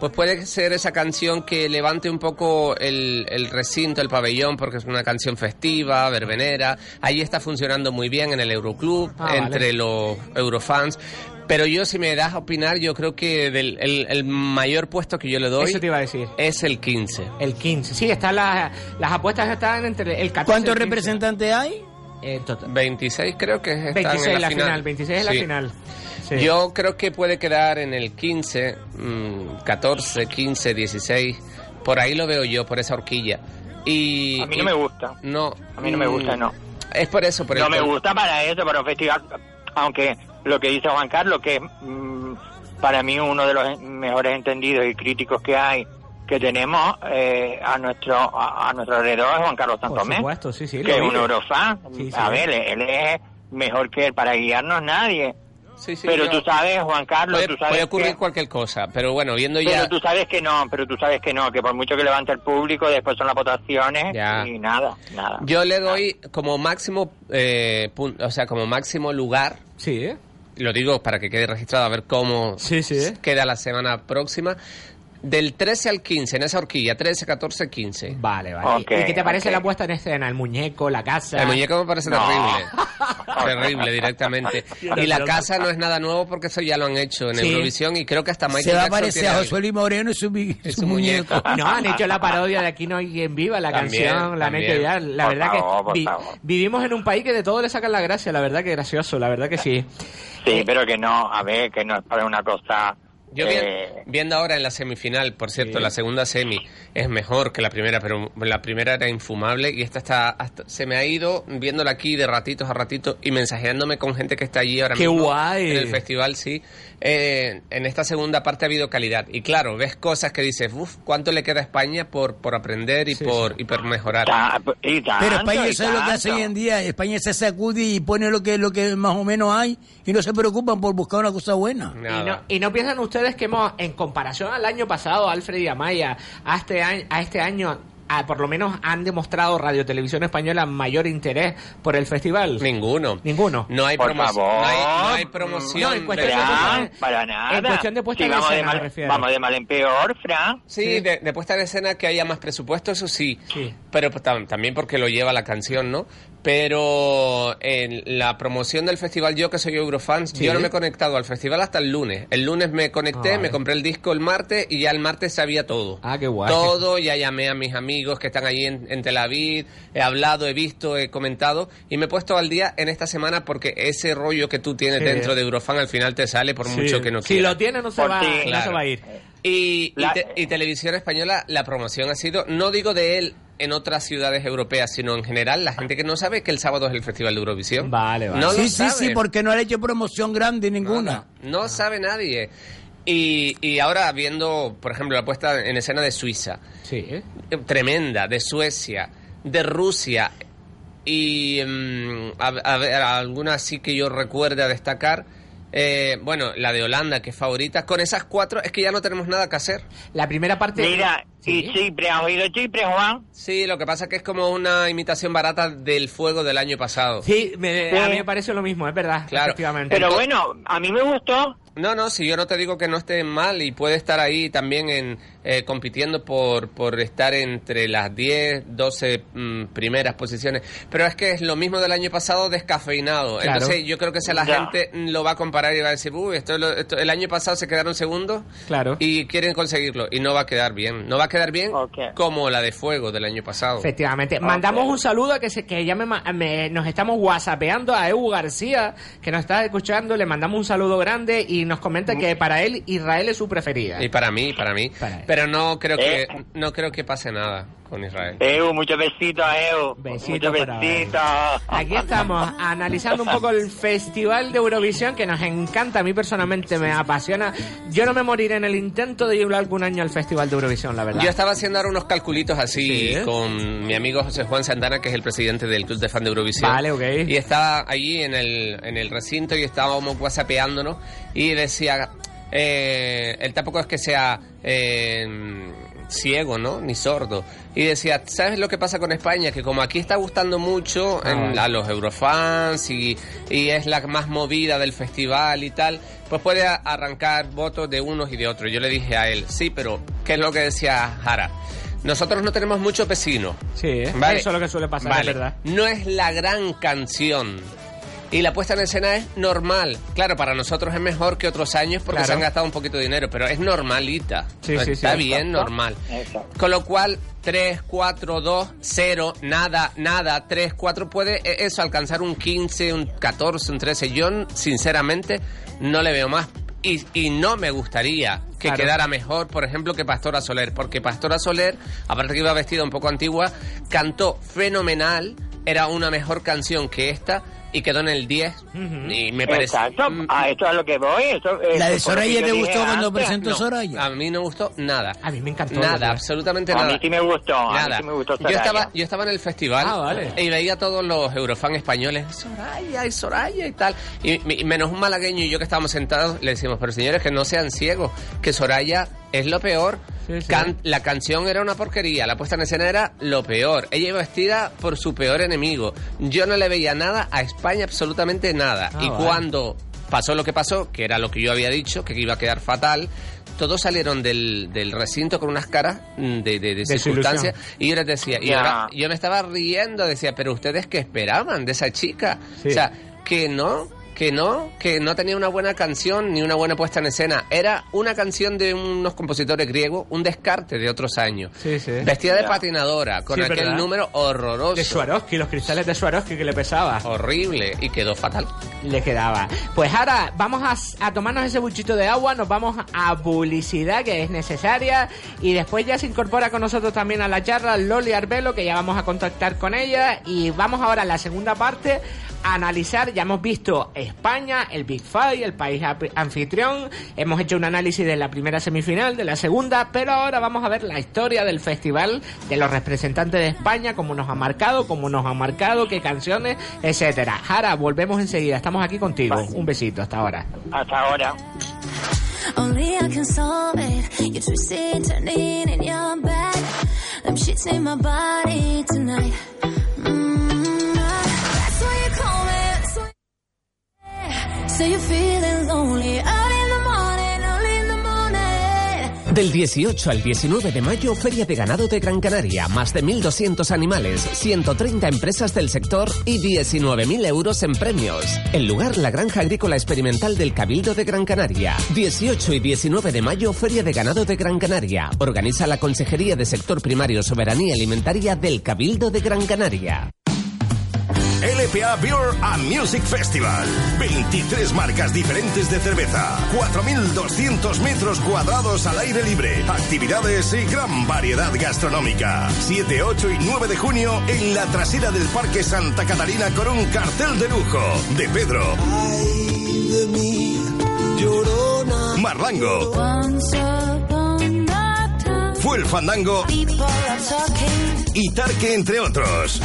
pues puede ser esa canción que levante un poco el, el recinto, el pabellón, porque es una canción festiva, verbenera. Ahí está funcionando muy bien en el Euroclub, Ah, vale. entre los Eurofans. Pero yo, si me das a opinar, yo creo que del, el, el mayor puesto que yo le doy Eso te iba a decir. es el 15. El 15. Sí, están las, las apuestas están entre el 14 ¿Cuántos y el 15. representantes hay? En total. 26 creo que están 26 en la, la, final. 26 es la Sí. final. Sí. Yo creo que puede quedar en el 15, mm, 14, 15, 16. Por ahí lo veo yo, por esa horquilla. Y, A mí y- no me gusta. No. A mí no me gusta, mm, no. Es por eso, por No el me gusta para eso, para un festival. Aunque lo que dice Juan Carlos, que es mm, para mí uno de los mejores entendidos y críticos que hay, que tenemos eh, a nuestro a, a nuestro alrededor, es Juan Carlos Por Santomé, supuesto, sí, sí. que es un eurofan. Sí, sí. A ver, él es mejor que él para guiarnos nadie. Sí, sí, pero yo- tú sabes, Juan Carlos, puede, tú sabes puede ocurrir que... cualquier cosa, pero bueno, viendo ya... Pero tú sabes que no, pero tú sabes que no, que por mucho que levante el público, después son las votaciones Ya. y nada, nada. Yo le doy como máximo, eh, pun- o sea, como máximo lugar, Sí, ¿eh? lo digo para que quede registrado a ver cómo Sí, sí. queda la semana próxima, del 13 al 15, en esa horquilla, 13, 14, 15. Vale, vale. Ok, ¿Y qué te parece ok. la puesta en escena? El muñeco, la casa. El muñeco me parece No. terrible. terrible, directamente. Y la casa no es nada nuevo porque eso ya lo han hecho en Sí. Eurovisión y creo que hasta Michael Se va a parecer a. Josué Luis Moreno y su, su su muñeco. muñeco. No, han hecho la parodia de Aquí no hay quien viva, la También, canción, la han también. hecho ya. La Por verdad favor, que vi- favor. vivimos en un país que de todo le sacan la gracia, la verdad que gracioso, la verdad que sí. Sí, pero que no, a ver, que no es para una cosa... Yo vi- eh, viendo ahora en la semifinal, por cierto, Sí. la segunda semi es mejor que la primera, pero la primera era infumable y esta está hasta- se me ha ido viéndola aquí de ratitos a ratitos y mensajeándome con gente que está allí ahora ¡Qué mismo guay! en el festival, sí. Eh, en esta segunda parte ha habido calidad y claro, ves cosas que dices, uff, ¿cuánto le queda a España por, por aprender y Sí, por sí. y por mejorar? ta- y tanto, Pero España y sabe lo que hace hoy en día. España se sacude y pone lo que lo que más o menos hay y no se preocupan por buscar una cosa buena. Y no, y no piensan ustedes ustedes que hemos, en comparación al año pasado, Alfred y Amaya, a este año, a este año ah, por lo menos han demostrado Radio Televisión Española mayor interés por el festival? Ninguno. Ninguno. No hay, Por promo- favor. no hay, no hay promoción. No, en cuestión de de- Fran, para nada. en cuestión de puesta Sí, en vamos, de escena, me mal, refiero. vamos de mal en peor, Fran. Sí, De, de puesta en escena que haya más presupuesto, eso sí. Sí. Pero pues, tam- también porque lo lleva la canción, ¿no? Pero en la promoción del festival, yo que soy Eurofans, Sí. yo no me he conectado al festival hasta el lunes. El lunes me conecté, Ah, me compré el disco el martes y ya el martes sabía todo. Ah, qué guay. Todo, ya llamé a mis amigos que están allí en, en Tel Aviv, he hablado, he visto, he comentado y me he puesto al día en esta semana porque ese rollo que tú tienes Sí. dentro de Eurofan al final te sale por Sí. mucho que no Si quieras. lo tiene, no se, va, ti. no se Claro. va a ir. Y, y La- te- y Televisión Española, la promoción ha sido, no digo de él en otras ciudades europeas, sino en general, la gente que no sabe que el sábado es el Festival de Eurovisión. Vale, vale. No sí, sí, sabe. sí, porque no han hecho promoción grande ninguna. No sabe nadie. Y, y ahora viendo, por ejemplo, la puesta en escena de Suiza, Sí. eh, tremenda, de Suecia, de Rusia y a, a ver, alguna sí que yo recuerde a destacar. Eh, bueno, la de Holanda, que es favorita. Con esas cuatro es que ya no tenemos nada que hacer. La primera parte... Mira, Sí. y Chipre, ¿has oído Chipre, Juan? Sí, lo que pasa es que es como una imitación barata del fuego del año pasado. Sí, me- Sí. a mí me parece lo mismo, es verdad, Claro. efectivamente. Pero Entonces- bueno, a mí me gustó. No, no, si yo no te digo que no esté mal y puede estar ahí también en eh, compitiendo por, por estar entre las 10, 12 mm, primeras posiciones. Pero es que es lo mismo del año pasado descafeinado. Claro. Entonces yo creo que si la Ya. gente lo va a comparar y va a decir, uy, esto, lo- esto- el año pasado se quedaron segundos Claro. y quieren conseguirlo. Y no va a quedar bien. No va a quedar bien como la de fuego del año pasado. Efectivamente. Mandamos un saludo a que, se, que ya me, ma- me- nos estamos whatsappeando a Evo García, que nos está escuchando. Le mandamos un saludo grande y nos comenta que para él Israel es su preferida. Y para mí, para mí. Para. Pero no creo que Eh. no creo que pase nada con Israel. Eu, muchos besitos a Eu. Besito muchos besitos. Aquí estamos analizando un poco el Festival de Eurovisión que nos encanta, a mí personalmente me apasiona. Yo no me moriré en el intento de ir algún año al Festival de Eurovisión, la verdad. Yo estaba haciendo ahora unos calculitos así Sí, ¿eh? con mi amigo José Juan Santana, que es el presidente del Club de Fan de Eurovisión. Vale, ok. Y estaba allí en el, en el recinto y estábamos whatsappeándonos y decía, eh, él tampoco es que sea eh, ciego, ¿no? Ni sordo. Y decía, ¿sabes lo que pasa con España? Que como aquí está gustando mucho Ah, en- a los eurofans y, y es la más movida del festival y tal, pues puede arrancar votos de unos y de otros. Yo le dije a él, sí, pero ¿qué es lo que decía Jara? Nosotros no tenemos muchos vecinos. Sí, ¿eh? Vale. eso es lo que suele pasar, Vale. es verdad. No es la gran canción. Y la puesta en escena es normal. Claro, para nosotros es mejor que otros años porque Claro. se han gastado un poquito de dinero, pero es normalita. Sí, sí, sí. Está bien, normal. Exacto. Con lo cual, 3, 4, 2, 0, nada, nada, 3, 4, puede eh, eso alcanzar un 15, un 14, un 13. Yo, sinceramente, no le veo más. Y, y no me gustaría que Claro. quedara mejor, por ejemplo, que Pastora Soler, porque Pastora Soler, aparte que iba vestida un poco antigua, cantó fenomenal, era una mejor canción que esta y quedó en el 10. Y me parece. Exacto, Mm, a esto es lo que voy. Eh, ¿La de Soraya te gustó cuando antes, presentó no. Soraya? A mí no me gustó nada. A mí me encantó. Nada, absolutamente A nada. mí sí me gustó, a mí Nada. sí me gustó yo estaba, yo estaba en el festival Ah, vale. y veía a todos los eurofans españoles, Soraya y Soraya y tal. Y, y menos un malagueño y yo que estábamos sentados le decimos, pero señores, que no sean ciegos, que Soraya es lo peor. Sí, sí. Can- la canción era una porquería, la puesta en escena era lo peor. Ella iba vestida por su peor enemigo. Yo no le veía nada a España, absolutamente nada. Ah, y vale. cuando pasó lo que pasó, que era lo que yo había dicho, que iba a quedar fatal, todos salieron del, del recinto con unas caras mm, de, de, de circunstancias y yo les decía, y ahora yo me estaba riendo, decía, pero ustedes qué esperaban de esa chica? Sí. O sea, que no, que no, que no tenía una buena canción ni una buena puesta en escena. Era una canción de unos compositores griegos, un descarte de otros años. Sí, sí. Vestida de patinadora, con Sí, aquel ¿verdad? número horroroso. De Swarovski, los cristales de Swarovski que le pesaba. Horrible y quedó fatal. Le quedaba. Pues ahora vamos a, a tomarnos ese buchito de agua, nos vamos a publicidad que es necesaria y después ya se incorpora con nosotros también a la charla Loli Arbelo que ya vamos a contactar con ella y vamos ahora a la segunda parte a analizar, ya hemos visto España, el Big Five, el país anfitrión, hemos hecho un análisis de la primera semifinal, de la segunda, pero ahora vamos a ver la historia del festival, de los representantes de España, cómo nos ha marcado, cómo nos ha marcado, qué canciones, etcétera. Jara, volvemos enseguida, estamos aquí contigo. Un besito hasta ahora. Hasta ahora. Only I can solve it. You're twisting, turning in your back. Them shits in my body tonight. Mm, Del 18 al 19 de mayo, Feria de Ganado de Gran Canaria. Más de 1.200 animales, 130 empresas del sector y 19.000 euros en premios. El lugar, la Granja Agrícola Experimental del Cabildo de Gran Canaria. 18 y 19 de mayo, Feria de Ganado de Gran Canaria. Organiza la Consejería de Sector Primario Soberanía Alimentaria del Cabildo de Gran Canaria. LPA Beer and Music Festival. 23 marcas diferentes de cerveza. 4.200 metros cuadrados al aire libre. Actividades y gran variedad gastronómica. 7, 8 y 9 de junio en la trasera del Parque Santa Catarina con un cartel de lujo. De Pedro. Marlango. Fue el Fandango y Tarque, entre otros.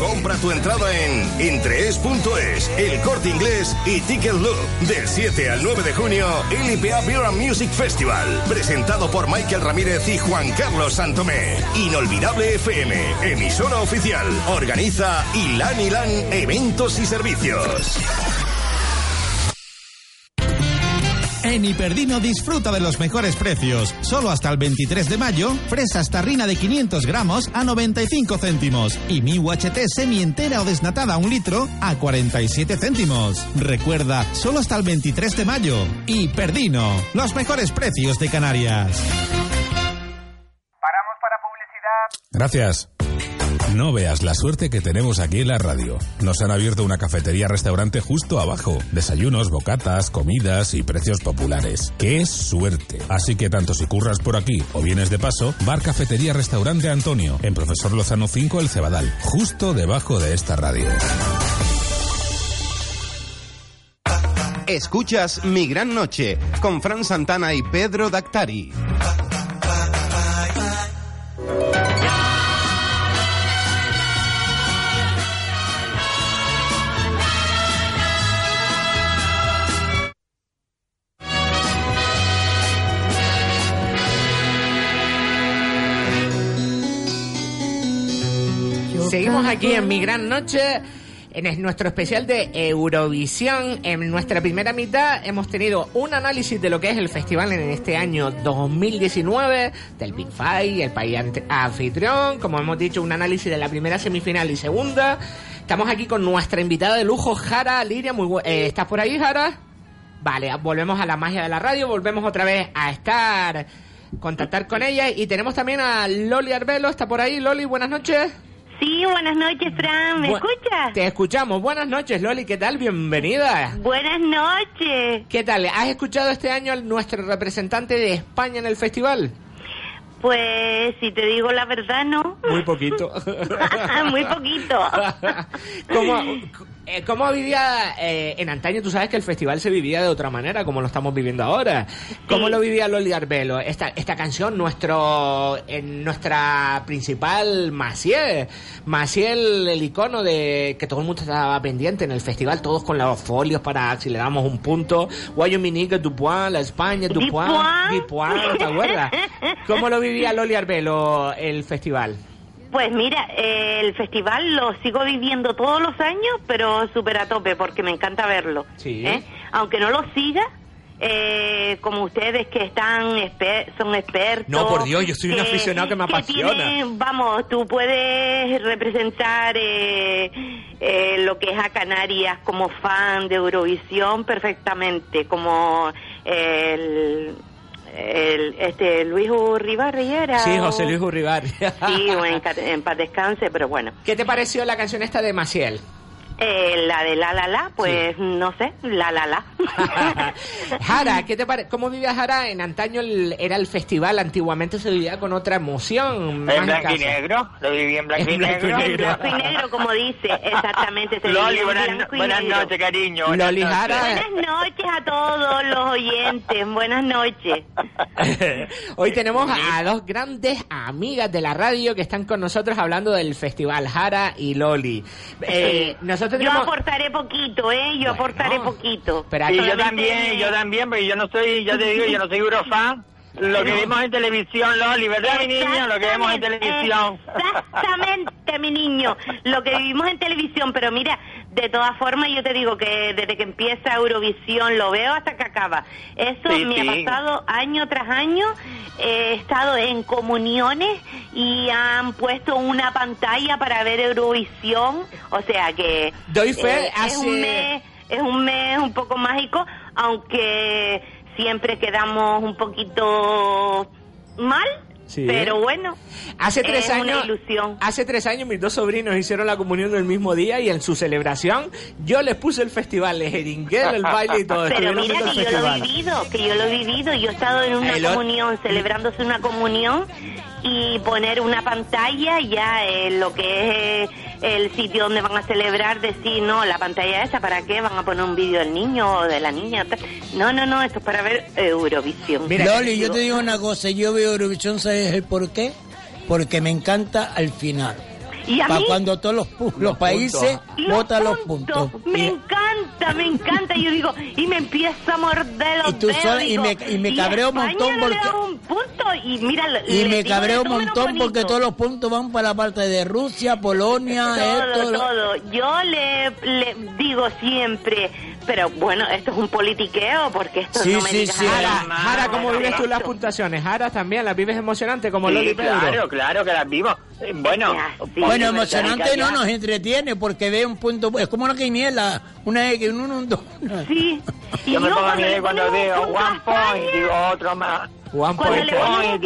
Compra tu entrada en entrees.es, El Corte Inglés y Ticket Loop. Del 7 al 9 de junio, LPA Beer and Music Festival. Presentado por Michael Ramírez y Juan Carlos Santomé. Inolvidable FM, emisora oficial. Organiza Ilan Ilan Eventos y Servicios. En Hiperdino disfruta de los mejores precios. Solo hasta el 23 de mayo, fresas tarrina de 500 gramos a 95 céntimos y mi UHT semi entera o desnatada a un litro a 47 céntimos. Recuerda, solo hasta el 23 de mayo. Hiperdino, los mejores precios de Canarias. Gracias. No veas la suerte que tenemos aquí en la radio. Nos han abierto una cafetería-restaurante justo abajo. Desayunos, bocatas, comidas y precios populares. ¡Qué suerte! Así que tanto si curras por aquí o vienes de paso, Bar Cafetería Restaurante Antonio, en Profesor Lozano 5 El Cebadal, justo debajo de esta radio. Escuchas Mi Gran Noche con Fran Santana y Pedro Dactari. Aquí en Mi Gran Noche, en es- nuestro especial de Eurovisión. En nuestra primera mitad hemos tenido un análisis de lo que es el festival en este año 2019, del Big Five, el país anfitrión, como hemos dicho, un análisis de la primera semifinal y segunda. Estamos aquí con nuestra invitada de lujo, Jara Liria. Muy eh, ¿Estás por ahí, Jara? Vale, volvemos a la magia de la radio, volvemos otra vez a estar, contactar con ella y tenemos también a Loli Arbelo, ¿está por ahí? Loli, buenas noches. Sí, buenas noches, Fran. ¿Me Bu- escuchas? Te escuchamos. Buenas noches, Loli. ¿Qué tal? Bienvenida. Buenas noches. ¿Qué tal? ¿Has escuchado este año a nuestro representante de España en el festival? Pues, si te digo la verdad, no. Muy poquito. Muy poquito. ¿Cómo, eh, cómo vivía eh, en antaño? Tú sabes que el festival se vivía de otra manera, como lo estamos viviendo ahora. ¿Cómo lo vivía Loli Arbelo? Esta, esta canción, nuestro, en nuestra principal Maciel. Maciel, el icono de que todo el mundo estaba pendiente en el festival, todos con los folios para si le damos un punto. Guayominique, Dupuan, la España, Dupuan, Dupuan, ¿te acuerdas? ¿Cómo lo vivía Loli Arbelo el festival? Pues mira, eh, el festival lo sigo viviendo todos los años, pero súper a tope, porque me encanta verlo. Sí. ¿eh? Aunque no lo siga, eh, como ustedes que están exper- son expertos. No, por Dios, yo soy un aficionado que me apasiona. vamos, tú puedes representar eh, eh, lo que es a Canarias como fan de Eurovisión perfectamente, como el, el este Luis Urribarri era. Sí, José Luis Urribar. Sí, en, en paz descanse, pero bueno. ¿Qué te pareció la canción esta de Maciel? Eh, la de La La La, pues no sé, La La La. Jara, ¿qué te pare- ¿cómo vivía Jara? En antaño el- era el festival, antiguamente se vivía con otra emoción. En blanco y negro, lo viví en blanco y En blanco y negro. negro. Blanco y negro, como dice, exactamente. Se Loli, en buenas, buenas noches, cariño. buenas Loli noches. Jara. Buenas noches a todos los oyentes, buenas noches. Hoy tenemos a dos grandes amigas de la radio que están con nosotros hablando del festival, Jara y Loli. Eh, nosotros Yo tenemos... aportaré poquito, ¿eh? Yo aportaré poquito. Pero Y yo también, yo también, porque yo no soy, ya te digo, yo no soy eurofan. Lo que vimos en televisión, Loli, ¿verdad, mi niño? Lo que vemos en televisión. Exactamente, mi niño, lo que vivimos en televisión, pero mira, de todas formas yo te digo que desde que empieza Eurovisión lo veo hasta que acaba. Eso Sí, me sí. ha pasado año tras año, he estado en comuniones y han puesto una pantalla para ver Eurovisión, o sea que Doy fe, eh, es un mes es un mes un poco mágico, aunque siempre quedamos un poquito mal, Sí. pero bueno. Hace tres es años, una ilusión. hace tres años mis dos sobrinos hicieron la comunión el mismo día y en su celebración yo les puse el festival, les jeringué el baile y todo. Pero mira que el yo lo he vivido, que yo lo he vivido. Yo he estado en una El comunión, celebrándose una comunión y poner una pantalla ya en lo que es eh, el sitio donde van a celebrar, decir, no, la pantalla esa, ¿para qué? ¿Van a poner un vídeo del niño o de la niña? No, no, no, esto es para ver Eurovisión. Loli, yo te digo una cosa, yo veo Eurovisión, ¿sabes el por qué? Porque me encanta al final. Y a Para mí- cuando todos los, pu- los países Los votan los puntos. Me encanta, me encanta. Yo digo, y me empieza a morder los Y tú dedos. sola- y digo, me- y me cabreo un montón no le porque- un punto y mira, Y me cabreo un montón porque todos los puntos van para la parte de Rusia, Polonia, todo, esto. todo. Yo le, le digo siempre, pero bueno, esto es un politiqueo porque esto Sí, no me sí, digas sí. nada Jara, ¿cómo vives tú las puntuaciones? Jara, también las vives emocionante como Sí, Loli Pedro. claro, claro que las vimos. Eh, Bueno, Bueno, emocionante no nos entretiene porque ve un punto, es como una quiniela, una X, un 1, un 2. Sí. Yo me pongo a cuando veo one point, digo otro más. One Cuando point le digo, bueno,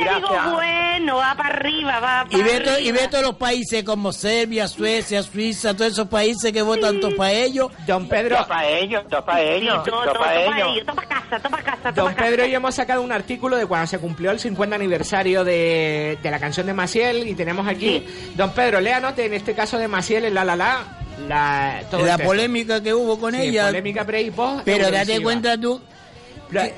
digo, bueno, va para arriba, va Y para ve, to- y arriba. ve todos los países como Serbia, Suecia, Suiza, todos esos países que votan todos para ellos. Don Pedro, Todo para ellos, todo para Sí, ellos, todo, todo todo, para para ellos. ellos. Toma casa, toma casa, toma Don casa. Pedro y yo hemos sacado un artículo de cuando se cumplió el 50 aniversario de, de la canción de Maciel y tenemos aquí, Don Pedro, léanos en este caso de Maciel en La La La, la, todo la polémica que hubo con Sí, ella. polémica pre y post. Pero date cuenta tú, La-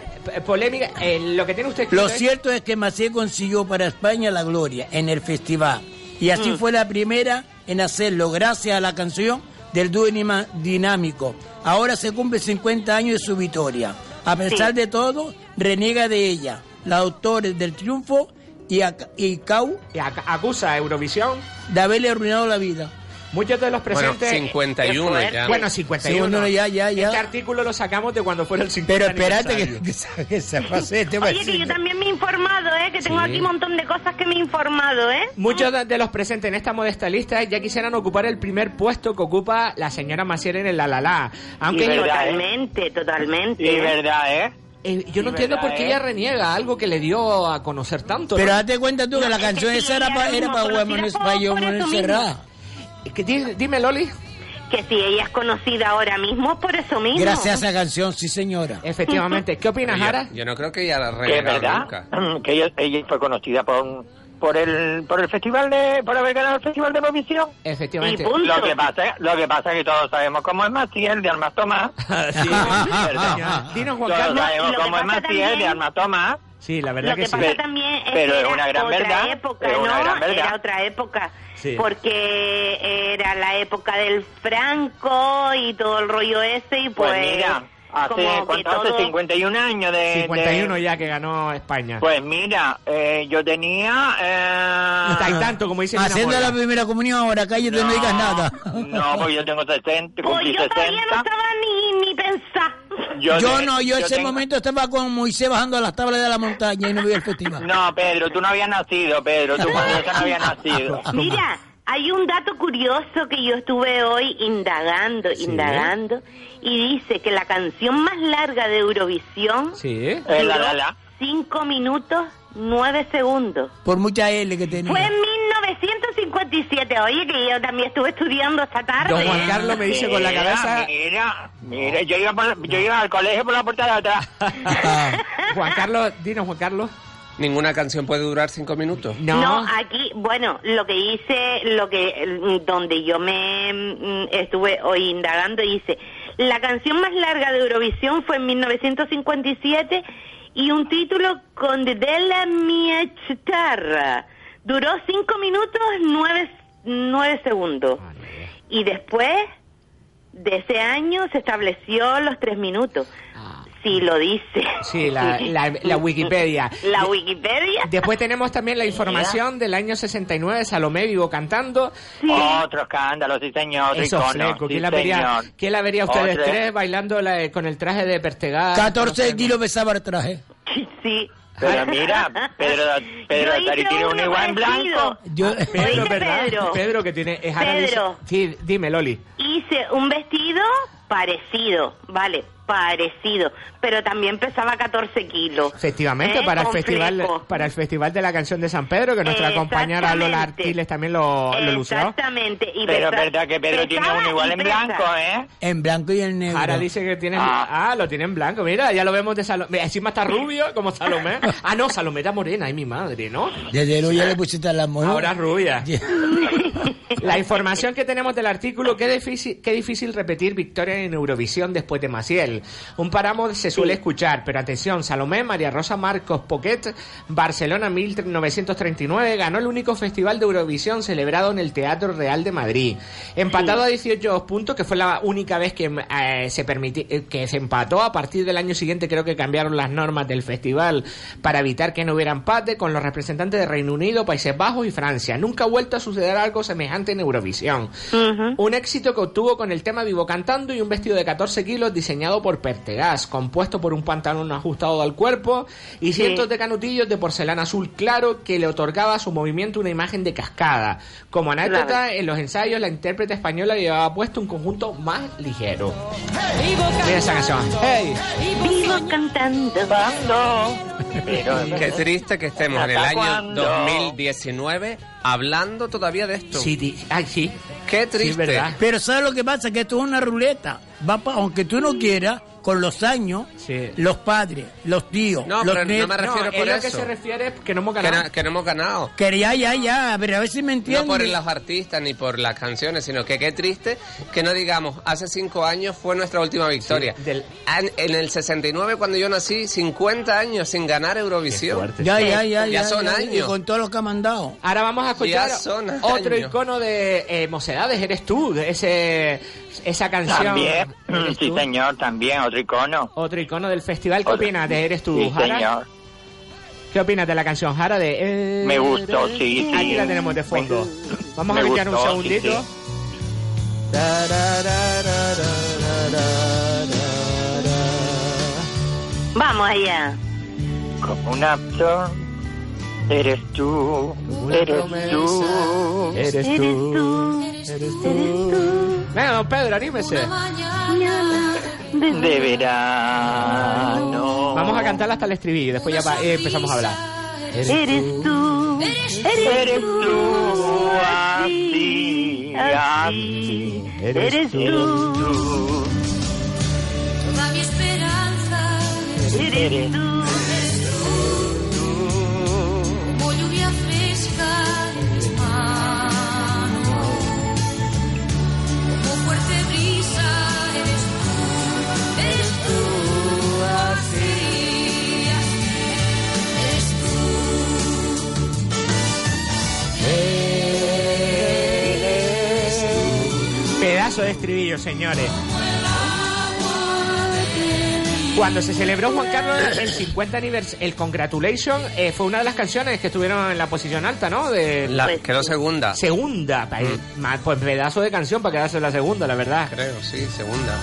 polémica, eh, lo que tiene usted lo es- cierto es que Maciel consiguió para España la gloria en el festival. Y así Mm. fue la primera en hacerlo, gracias a la canción del dúo dinámico. Ahora se cumple 50 años de su victoria. A pesar Sí. de todo, reniega de ella. Los autores del triunfo y, ac- y Cau y acusa a Eurovisión. de haberle arruinado la vida. Muchos de los Bueno, presentes... 51 ya. Bueno, 51. 51 ya, ya, ya. Este artículo lo sacamos de cuando fuera el 50 Pero espérate que, que, se- que se pase este Oye, que yo también me he informado, ¿eh? Que tengo Sí. aquí un montón de cosas que me he informado, ¿eh? Muchos de, de los presentes en esta modesta lista ya quisieran ocupar el primer puesto que ocupa la señora Maciel en el La La La. Aunque Y verdad, ¿eh? Totalmente, totalmente. Y verdad, ¿eh? eh, yo no y entiendo verdad, por qué ¿eh? ella reniega algo que le dio a conocer tanto. Pero ¿no? date cuenta tú que No, la es que canción sí, esa era para era para conocida dime, Loli. Que si ella es conocida ahora mismo, por eso mismo. Gracias a esa canción, sí señora. Efectivamente. ¿Qué opinas, Jara? yo no creo que ella la nunca. que ella, ella fue conocida por por el por el festival de por haber ganado el festival de Eurovisión. Efectivamente. Y punto. Lo que pasa, lo que pasa es que todos sabemos cómo es Maciel de Armas Tomás. Sí, ¿verdad? Dinos, Juan Todos sabemos cómo es Maciel también- de Armas Tomás. Sí, la verdad Lo que, que sí. pasa también es pero que es era una gran otra verdad, época, una ¿no? gran verdad. Era otra época. Sí. Porque era la época del Franco y todo el rollo ese y pues... Pues mira, hace, ¿cuánto hace? todo- 51 años de... 51 de- ya que ganó España. Pues mira, eh, yo tenía... Eh, no está tanto como dice Haciendo la primera comunión ahora, cállate, no, digas nada. No, porque yo tengo 60, Pues cumplí yo todavía no 60. estaba ni, ni pensar. Yo, de- no, yo en ese tengo- momento estaba con Moisés bajando a las tablas de la montaña y no vi el festival. No, Pedro, tú no habías nacido, Pedro, tú yo no habías nacido. Mira, hay un dato curioso que yo estuve hoy indagando, indagando, y dice que la canción más larga de Eurovisión Sí. Eh, la, la, la. 5 minutos 9 segundos. Por mucha L que tenía. Fue en 1957. Oye, que yo también estuve estudiando esta tarde. Don Juan Carlos me dice con la Mira, cabeza... Mira, mira, yo iba, por- yo iba al colegio por la puerta de atrás. Juan Carlos, dinos, Juan Carlos. ¿Ninguna canción puede durar cinco minutos? No. No, aquí, bueno, lo que hice, lo que, donde yo me mm, estuve hoy indagando, hice, la canción más larga de Eurovisión fue en 1957 y un título con Della mia chitarra. Duró 5 minutos 9, segundos. Y después de ese año se estableció los tres minutos. Si lo dice. Sí, la, la, la Wikipedia. La Wikipedia. Después tenemos también la información del año 69, Salomé Vivo cantando. Otro escándalo, sí señor, Eso, icono, fleco. sí ¿Quién la vería, señor. ¿quién la vería ustedes Otro. tres bailando la- con el traje de Pertegaz? 14 kilos pesaba el traje. Sí. Pero mira, Pedro, Pedro Atari tiene uno uno igual en blanco. Yo, Pedro, ¿verdad? Pedro. Pedro que tiene... Es Pedro. sí, dime, Loli. Hice un vestido parecido, vale, parecido, pero también pesaba 14 kilos. Efectivamente, ¿Eh? para el festival fleco. para el festival de la canción de San Pedro, que nuestra compañera Lola. Artiles también lo, lo lució. Exactamente. Y Pero es verdad que Pedro tiene uno igual en blanco, ¿eh? En blanco y en negro. Ahora dice que tiene... Ah. lo tiene en blanco. Mira, ya lo vemos de Salomé. Encima está rubio, como Salomé. Ah, no, Salomé era morena. Ay, mi madre, ¿no? Desde luego ya le pusiste a la mujer. Ahora rubia. La información que tenemos del artículo, qué difícil, qué difícil repetir victoria en Eurovisión después de Maciel. Un páramo se suele escuchar, pero atención, Salomé, María Rosa Marcos Poquet, Barcelona 1939, ganó el único festival de Eurovisión celebrado en el Teatro Real de Madrid. Empatado a 18 puntos, que fue la única vez que eh, se permiti- eh, que se empató. A partir del año siguiente creo que cambiaron las normas del festival para evitar que no hubiera empate con los representantes de Reino Unido, Países Bajos y Francia. Nunca ha vuelto a suceder algo semejante en Eurovisión. Un éxito que obtuvo con el tema Vivo Cantando y un vestido de 14 kilos diseñado por Pertegaz, compuesto por un pantalón ajustado al cuerpo y cientos de canutillos de porcelana azul claro que le otorgaba a su movimiento una imagen de cascada. Como anécdota, Claro. en los ensayos la intérprete española llevaba puesto un conjunto más ligero. Mira esa canción. Hey. Vivo cantando. Qué triste que estemos en el ¿Hasta año cuándo? 2019 hablando todavía de esto. Sí, di- ay, sí. Qué triste. Pero ¿sabes lo que pasa? Que esto es una ruleta. Va pa- aunque tú no quieras, con los años, los padres, los tíos, No, los pero no nietos- me refiero por es lo que eso. se refiere que no hemos Que ganado. no, que no hemos ganado. Que ya, ya, ya, pero a ver si me No entiendes. por los artistas ni por las canciones, sino que qué triste que no digamos, hace cinco años fue nuestra última victoria. En el 69, cuando yo nací, 50 años sin ganar Eurovisión. Ya, ya, ya, Ya son Y años. con todo lo que ha mandado. Ahora vamos a escuchar Ya son otro icono de eh, mocedades, eres tú, de ese, esa canción. También, Eres sí tú. señor, también, otro icono. Otro icono del festival. ¿Qué Otro. opinas de Eres tú, Sí Jara? señor. ¿Qué opinas de la canción Jara de Me gustó, sí, sí. Aquí la tenemos de fondo. Vamos me a escuchar un segundito. sí, Vamos allá. Como una flor, eres tú, eres tú. Eres tú. Eres tú. Venga, don Pedro, anímese. De verano. Vamos a cantarla hasta el estribillo y después ya eh, empezamos a hablar. Eres tú. Eres tú, así, así. Eres tú. Toda mi esperanza Eres tú. De estribillo, señores. Cuando se celebró Juan Carlos el 50 aniversario, el Congratulation, eh, fue una de las canciones que estuvieron en la posición alta, ¿no? De La, quedó segunda. segunda, pa- eh, pues pedazo de canción para quedarse en la segunda, la verdad. Creo, sí, segunda.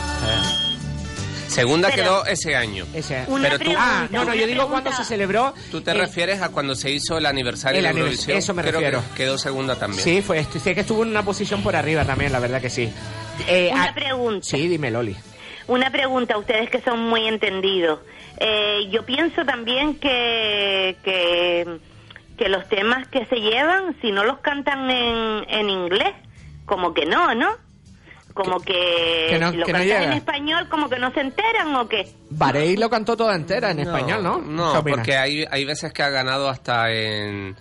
Segunda Pero- quedó ese año. Ese- Pero tú, pregunta, Ah, no, no, yo digo cuando se celebró. tú te eh, refieres a cuando se hizo el aniversario el de Eurovisión. eso me Creo refiero. que quedó segunda también. Sí, fue, sé que estuvo en una posición por arriba también, la verdad que sí. Eh, Una ah, pregunta. sí, dime, Loli. Una pregunta, ustedes que son muy entendidos. Eh, yo pienso también que, que, que los temas que se llevan, si no los cantan en, en inglés, como que no, ¿no? Como que, que no- lo que no cantan en llega. español, como que no se enteran o qué. Varey lo cantó toda entera en español, ¿no? ¿Qué No, porque hay, hay veces que ha ganado hasta en,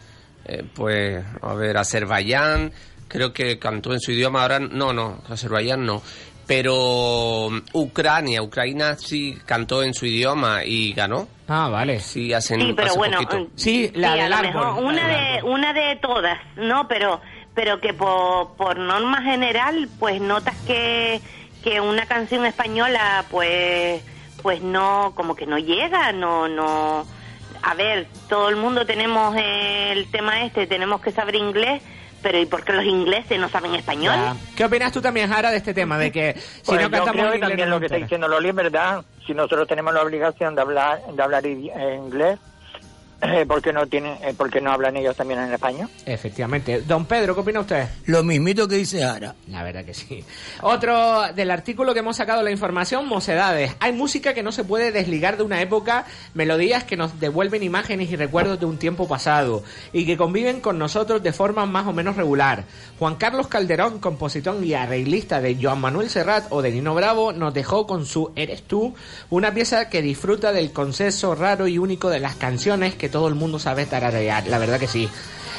eh, pues, a ver, Azerbaiyán, creo que cantó en su idioma, ahora no, no, Azerbaiyán no. Pero um, Ucrania, Ucrania sí cantó en su idioma y ganó. Ah, vale. Sí, hace, Sí, pero hace bueno, poquito. mm, Sí, la sí, del lo árbol. mejor una la de árbol. una de todas, no, pero pero que por, por norma general, pues notas que, que una canción española, pues, pues no, como que no llega, no, no. A ver, todo el mundo tenemos el tema este, tenemos que saber inglés, pero ¿y por qué los ingleses no saben español? Ya. ¿Qué opinas tú también, Jara, de este tema? De que si Pues no yo cantamos creo en que inglés también no lo que está nos diciendo Loli es verdad. Si nosotros tenemos la obligación de hablar de hablar idi- eh, inglés, eh, ¿por qué no tienen, eh, por qué no hablan ellos también en español? Efectivamente. Don Pedro, ¿qué opina usted? Lo mismito que dice Jara. La verdad que sí. Otro del artículo que hemos sacado la información, mocedades. Hay música que no se puede desligar de una época, melodías que nos devuelven imágenes y recuerdos de un tiempo pasado y que conviven con nosotros de forma más o menos regular. Juan Carlos Calderón, compositor y arreglista de Joan Manuel Serrat o de Nino Bravo, nos dejó con su Eres tú, una pieza que disfruta del consenso raro y único de las canciones que todo el mundo sabe tararear. La verdad que sí.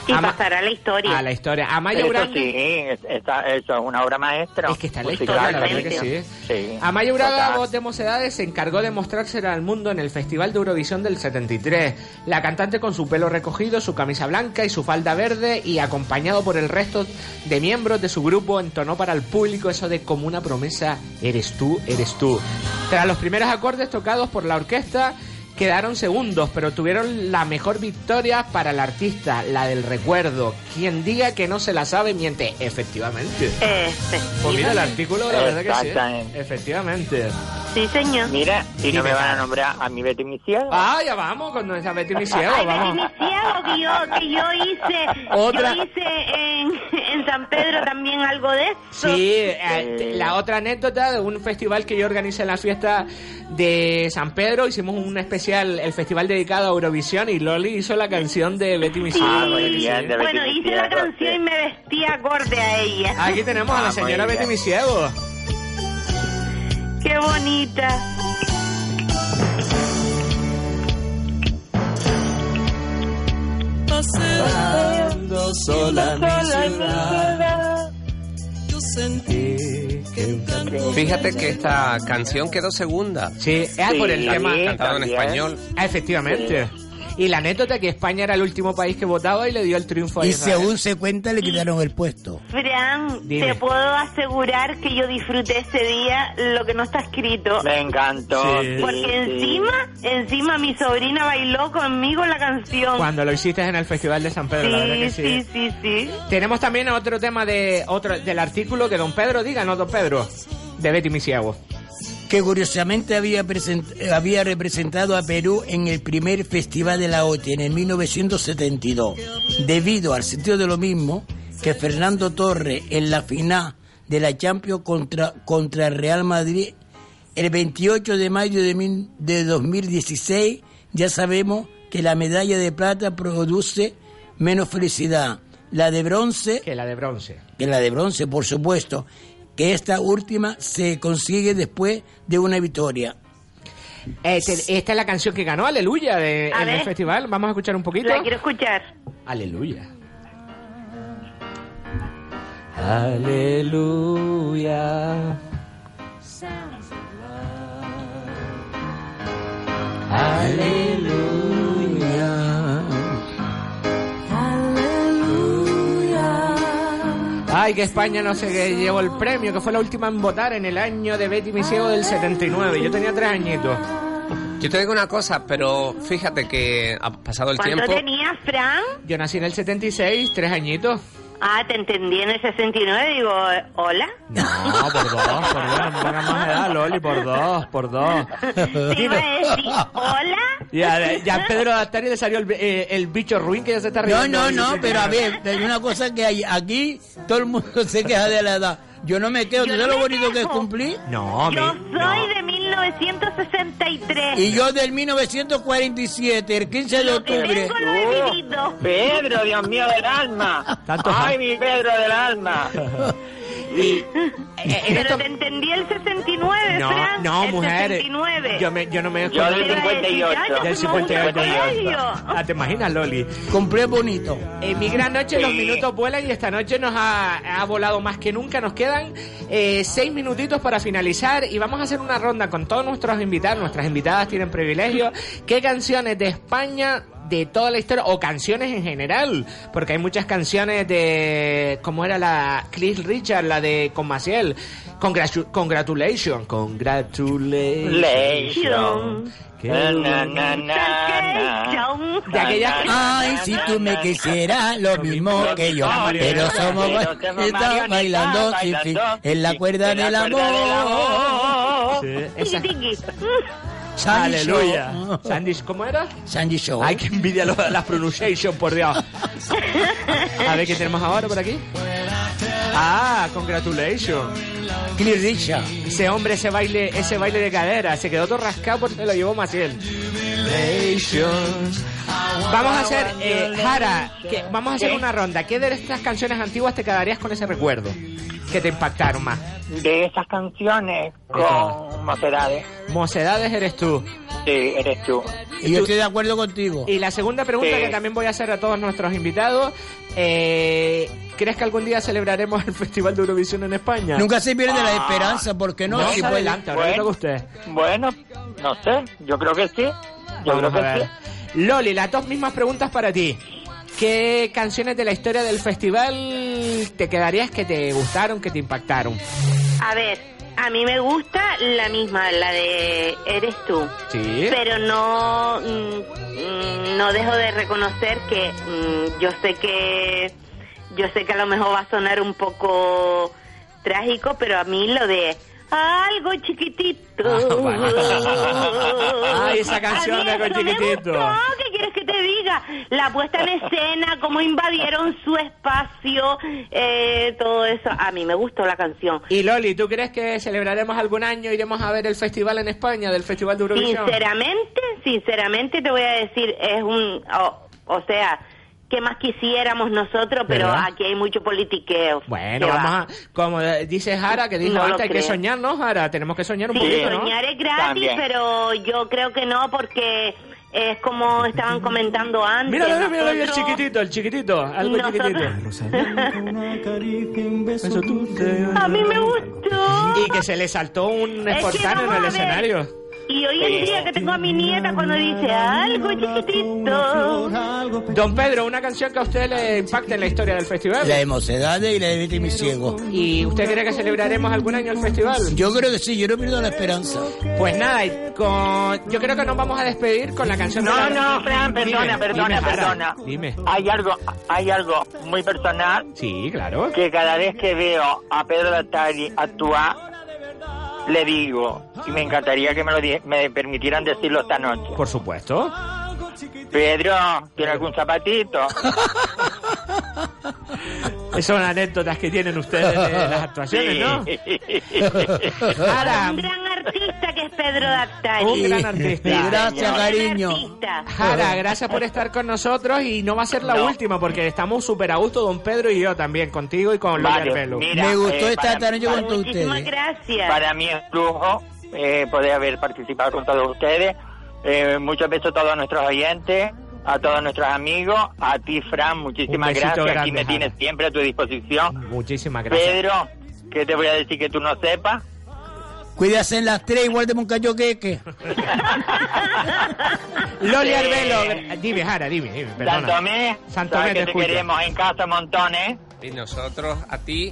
Y Ama- pasará a la historia. a la historia. Eso Grande- sí, es- esa- eso es una obra maestra. Es que está en la musical, historia, la verdad que sí. Sí. Amayo Braga, Total. voz de Mocedades, se encargó de mostrársela al mundo en el Festival de Eurovisión del 73. La cantante con su pelo recogido, su camisa blanca y su falda verde y acompañado por el resto de miembros de su grupo entonó para el público eso de como una promesa, eres tú, eres tú. Tras los primeros acordes tocados por la orquesta, quedaron segundos, pero tuvieron la mejor victoria para el artista, la del recuerdo. Quien diga que no se la sabe miente, efectivamente. Pues mira el artículo, la verdad que sí. Exactamente. Efectivamente. Sí, señor. Mira, y Dime, no me van a nombrar a mi Betty mi ciego. Ah, ya vamos con nuestra Betty mi ciego, Ay, vamos. Betty, mi ciego, que yo, que yo hice, Otra- yo hice en, en San Pedro también algo de eso. Sí, eh, la otra anécdota de un festival que yo organicé en la fiesta de San Pedro, hicimos un especial, el festival dedicado a Eurovisión y Loli hizo la canción de Betty mi ciego. Ah, muy bien, de Betty Bueno, hice la canción y me vestí acorde a ella. Aquí tenemos a la Ah, señora. Betty mi ciego. Qué bonita. Paseando sola en mi ciudad, yo sentí que un canto Fíjate que esta canción quedó segunda. Sí, es por el Sí, tema también, Cantado en español. Ah, efectivamente. Y la anécdota que España era el último país que votaba y le dio el triunfo a Y Israel. según se cuenta, le quitaron el puesto. Fran, Dime. te puedo asegurar que yo disfruté ese día lo que no está escrito. Me encantó. Sí. Porque encima, encima mi sobrina bailó conmigo la canción. Cuando lo hiciste en el Festival de San Pedro, la verdad que Sí, sí. sí, sí, sí. Tenemos también otro tema de otro del artículo que don Pedro diga, no don Pedro, de Betty Misiago. Que curiosamente había, eh, había representado a Perú en el primer Festival de la OTI en el 1972, debido al sentido de lo mismo que Fernando Torres en la final de la Champions contra, contra el Real Madrid el 28 de mayo de, mil- de 2016, ya sabemos que la medalla de plata produce menos felicidad. La de bronce Que la de bronce. que la de bronce, por supuesto, que esta última se consigue después de una victoria. Este- esta es la canción que ganó, Aleluya, de, en el festival. Vamos a escuchar un poquito. La quiero escuchar. Aleluya. Aleluya. Ay, que España no sé qué llevó el premio, que fue la última en votar en el año de Betty mi ciego del 79. Yo tenía tres añitos. Yo te digo una cosa, pero fíjate que ha pasado el ¿Cuánto tiempo. tenías, Fran? Yo nací en el 76, tres añitos. Ah, te entendí en el 69. Digo, ¿hola? No, por dos, por dos, no me pongas más edad, Loli, por dos, por dos. Te iba a decir, ¿hola? Ya, ya Pedro Dastari le salió el, eh, el bicho ruin que ya se está No, riendo. no, no, pero a ver, hay una cosa que hay aquí, todo el mundo se queja de la edad. Yo no me quejo, ¿tú sabes no lo bonito que es quejo. cumplir? No, Yo mi- soy de 1963. Y yo del 1947, el 15 de Lo que octubre. tengo lo he vivido. Pedro, Dios mío del alma. Tanto Ay, mi Pedro del alma. Eh, en Pero esto- te entendí el 69, No, Fran. no, el mujer. 69. Yo, me, yo no me Yo del Te iba a decir, 58. ay, yo Del fumo mucho 58. colegio. Ah, ¿te imaginas, Loli? Compré bonito. En mi gran noche los minutos vuelan y esta noche nos ha, ha volado más que nunca. Nos quedan eh, seis minutitos para finalizar y vamos a hacer una ronda con todos nuestros invitados. Nuestras invitadas tienen privilegio. ¿Qué canciones de España de toda la historia o canciones en general, porque hay muchas canciones de como era la Cliff Richard, la de con Maciel, Congratu- Congratulations, Congratulations. Qué Na, na, na, na. De aquella Ay, si tú me quisieras lo mismo que yo, pero somos estamos bailando sin fin en la cuerda del amor. Sandy Aleluya. Show. Sandy, ¿cómo era? Sandy Show. Ay, que envidia lo- la pronunciation, por Dios. A ver qué tenemos ahora por aquí. Ah, congratulations. Richard. Ese hombre, ese baile, ese baile de cadera, se quedó todo rascado porque lo llevó Maciel. Vamos a hacer, eh, Jara, que, vamos a hacer una ronda. ¿Qué de estas canciones antiguas te quedarías con ese recuerdo? Que te impactaron más. De esas canciones con mocedades. Mocedades eres tú. Sí, eres tú. Y yo estoy de acuerdo contigo. Y la segunda pregunta Sí. que también voy a hacer a todos nuestros invitados, eh, ¿crees que algún día celebraremos el Festival de Eurovisión en España? Nunca se pierde la esperanza, porque no, No, si se puede- adelanta, ahora le toca a usted. Bueno, no sé, yo creo que sí. Yo Vamos creo a que ver. Loli, las dos mismas preguntas para ti. ¿Qué canciones de la historia del festival te quedarías que te gustaron, que te impactaron? A ver, a mí me gusta la misma, la de Eres tú. Sí. Pero no, mm, mm, no dejo de reconocer que mm, yo sé que yo sé que a lo mejor va a sonar un poco trágico, pero a mí lo de algo chiquitito. Ay, esa canción de Algo me Chiquitito. gustó, ¿Qué quieres que te diga? La puesta en escena, cómo invadieron su espacio, eh, todo eso. A mí me gustó la canción. Y Loli, ¿tú crees que celebraremos algún año, iremos a ver el festival en España, del Festival de Eurovisión? Sinceramente, sinceramente te voy a decir, es un, o, o sea, ¿qué más quisiéramos nosotros? Pero ¿Verdad? aquí hay mucho politiqueo. Bueno, ¿Qué vamos va? a, como dice Jara, que dijo No antes, hay que soñar, ¿no, Jara? Tenemos que soñar un Sí, poquito, ¿no? soñar es gratis, También. pero yo creo que no, porque es como estaban comentando antes. Mira, mira, mira, mira, el chiquitito, el chiquitito, algo Nosotros- chiquitito. A mí me gustó. Y que se le saltó un Es que en el escenario. Y hoy en día que tengo a mi nieta cuando dice algo chiquitito. Don Pedro, una canción que a usted le impacte en la historia del festival. La de Mocedades y la de Betty mi ciego. ¿Y usted cree que celebraremos algún año el festival? Yo creo que sí, yo no pierdo la esperanza. Pues nada, con... yo creo que nos vamos a despedir con la canción No, de la... no, Fran, perdona, Dime, perdona, dime, Jara, perdona. Dime. Hay algo, hay algo muy personal Sí, claro. que cada vez que veo a Pedro Latari actuar, le digo, y me encantaría que me lo me permitieran decirlo esta noche. Por supuesto. Pedro, ¿tiene algún zapatito? Esas son anécdotas que tienen ustedes de las actuaciones, ¿no? Jara, Un gran artista que es Pedro Dattari. un gran artista. Gracias, cariño. Jara, gracias por estar con nosotros y no va a ser la No. última porque estamos súper a gusto, don Pedro y yo también, contigo y con Lola Vale, mira, Me gustó eh, esta tarde con todos Muchísimas ustedes. gracias. Para mí es lujo eh, poder haber participado con todos ustedes. Eh, muchos besos a todos nuestros oyentes, a todos nuestros amigos, a ti, Fran, muchísimas gracias. Aquí me Jara. tienes siempre a tu disposición. Muchísimas gracias. Pedro, ¿qué te voy a decir que tú no sepas? Cuídase en las tres, igual de un callo queque. Loli Eh, Arbelo, dime, Jara, dime, dime, perdona. Santomé, Santomé, te que te queremos en casa montones. Y nosotros, a ti,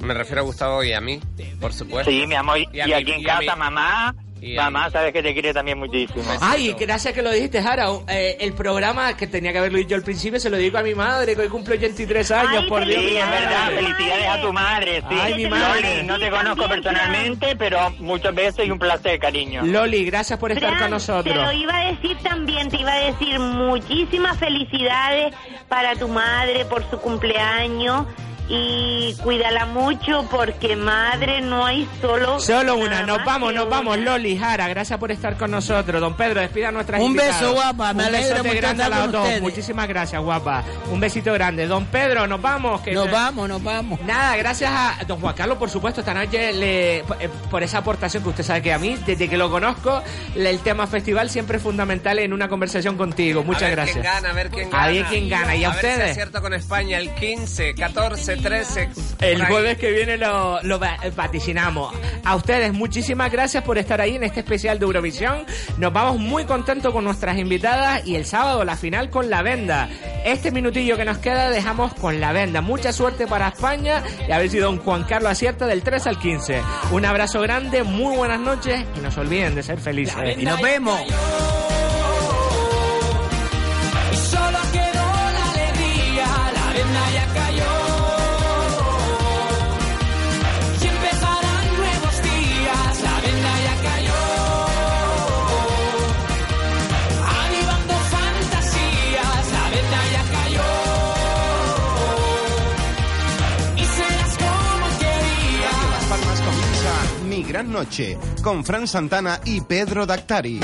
me refiero a Gustavo y a mí, por supuesto. Sí, mi amor. Y, a y mi- aquí en y casa, mamá. Y Mamá, sabes que te quiere también muchísimo. Ay, gracias que lo dijiste, Jara. Eh, el programa que tenía que haberlo dicho al principio se lo digo a mi madre, que hoy cumple 83 años, Ay, por Dios. Sí, es verdad, felicidades a tu madre, sí. Ay, mi Loli, madre. no te conozco personalmente, pero muchos besos y un placer, cariño. Loli, gracias por estar Fran, con nosotros. Te lo iba a decir también, te iba a decir muchísimas felicidades para tu madre por su cumpleaños y cuídala mucho porque madre no hay solo Solo una, nos vamos, nos vamos, Loli, Jara, gracias por estar con nosotros. Don Pedro, despida a nuestras Un invitadas. beso, guapa, me Un besote mucho grande a estar las con dos. ustedes. Muchísimas gracias, guapa. Un besito grande. Don Pedro, nos vamos. que- Nos vamos, nos vamos. Nada, gracias a don Juan Carlos, por supuesto, esta noche le, por- eh, por esa aportación que usted sabe que a mí, desde que lo conozco, el tema festival siempre es fundamental en una conversación contigo. Muchas a ver gracias. quién gana, a ver quién A gana. ver quién gana. ¿Y a ver si ustedes? acierto con España el 15, 14, tres se- El por ahí. jueves que viene lo, lo va- vaticinamos. A ustedes, muchísimas gracias por estar ahí en este especial de Eurovisión. Nos vamos muy contentos con nuestras invitadas y el sábado la final con la venda. Este minutillo que nos queda dejamos con la venda. Mucha suerte para España y a ver si don Juan Carlos acierta del 3 al 15. Un abrazo grande, muy buenas noches y no se olviden de ser felices. Y nos vemos. Mi Gran Noche con Fran Santana y Pedro Dactari.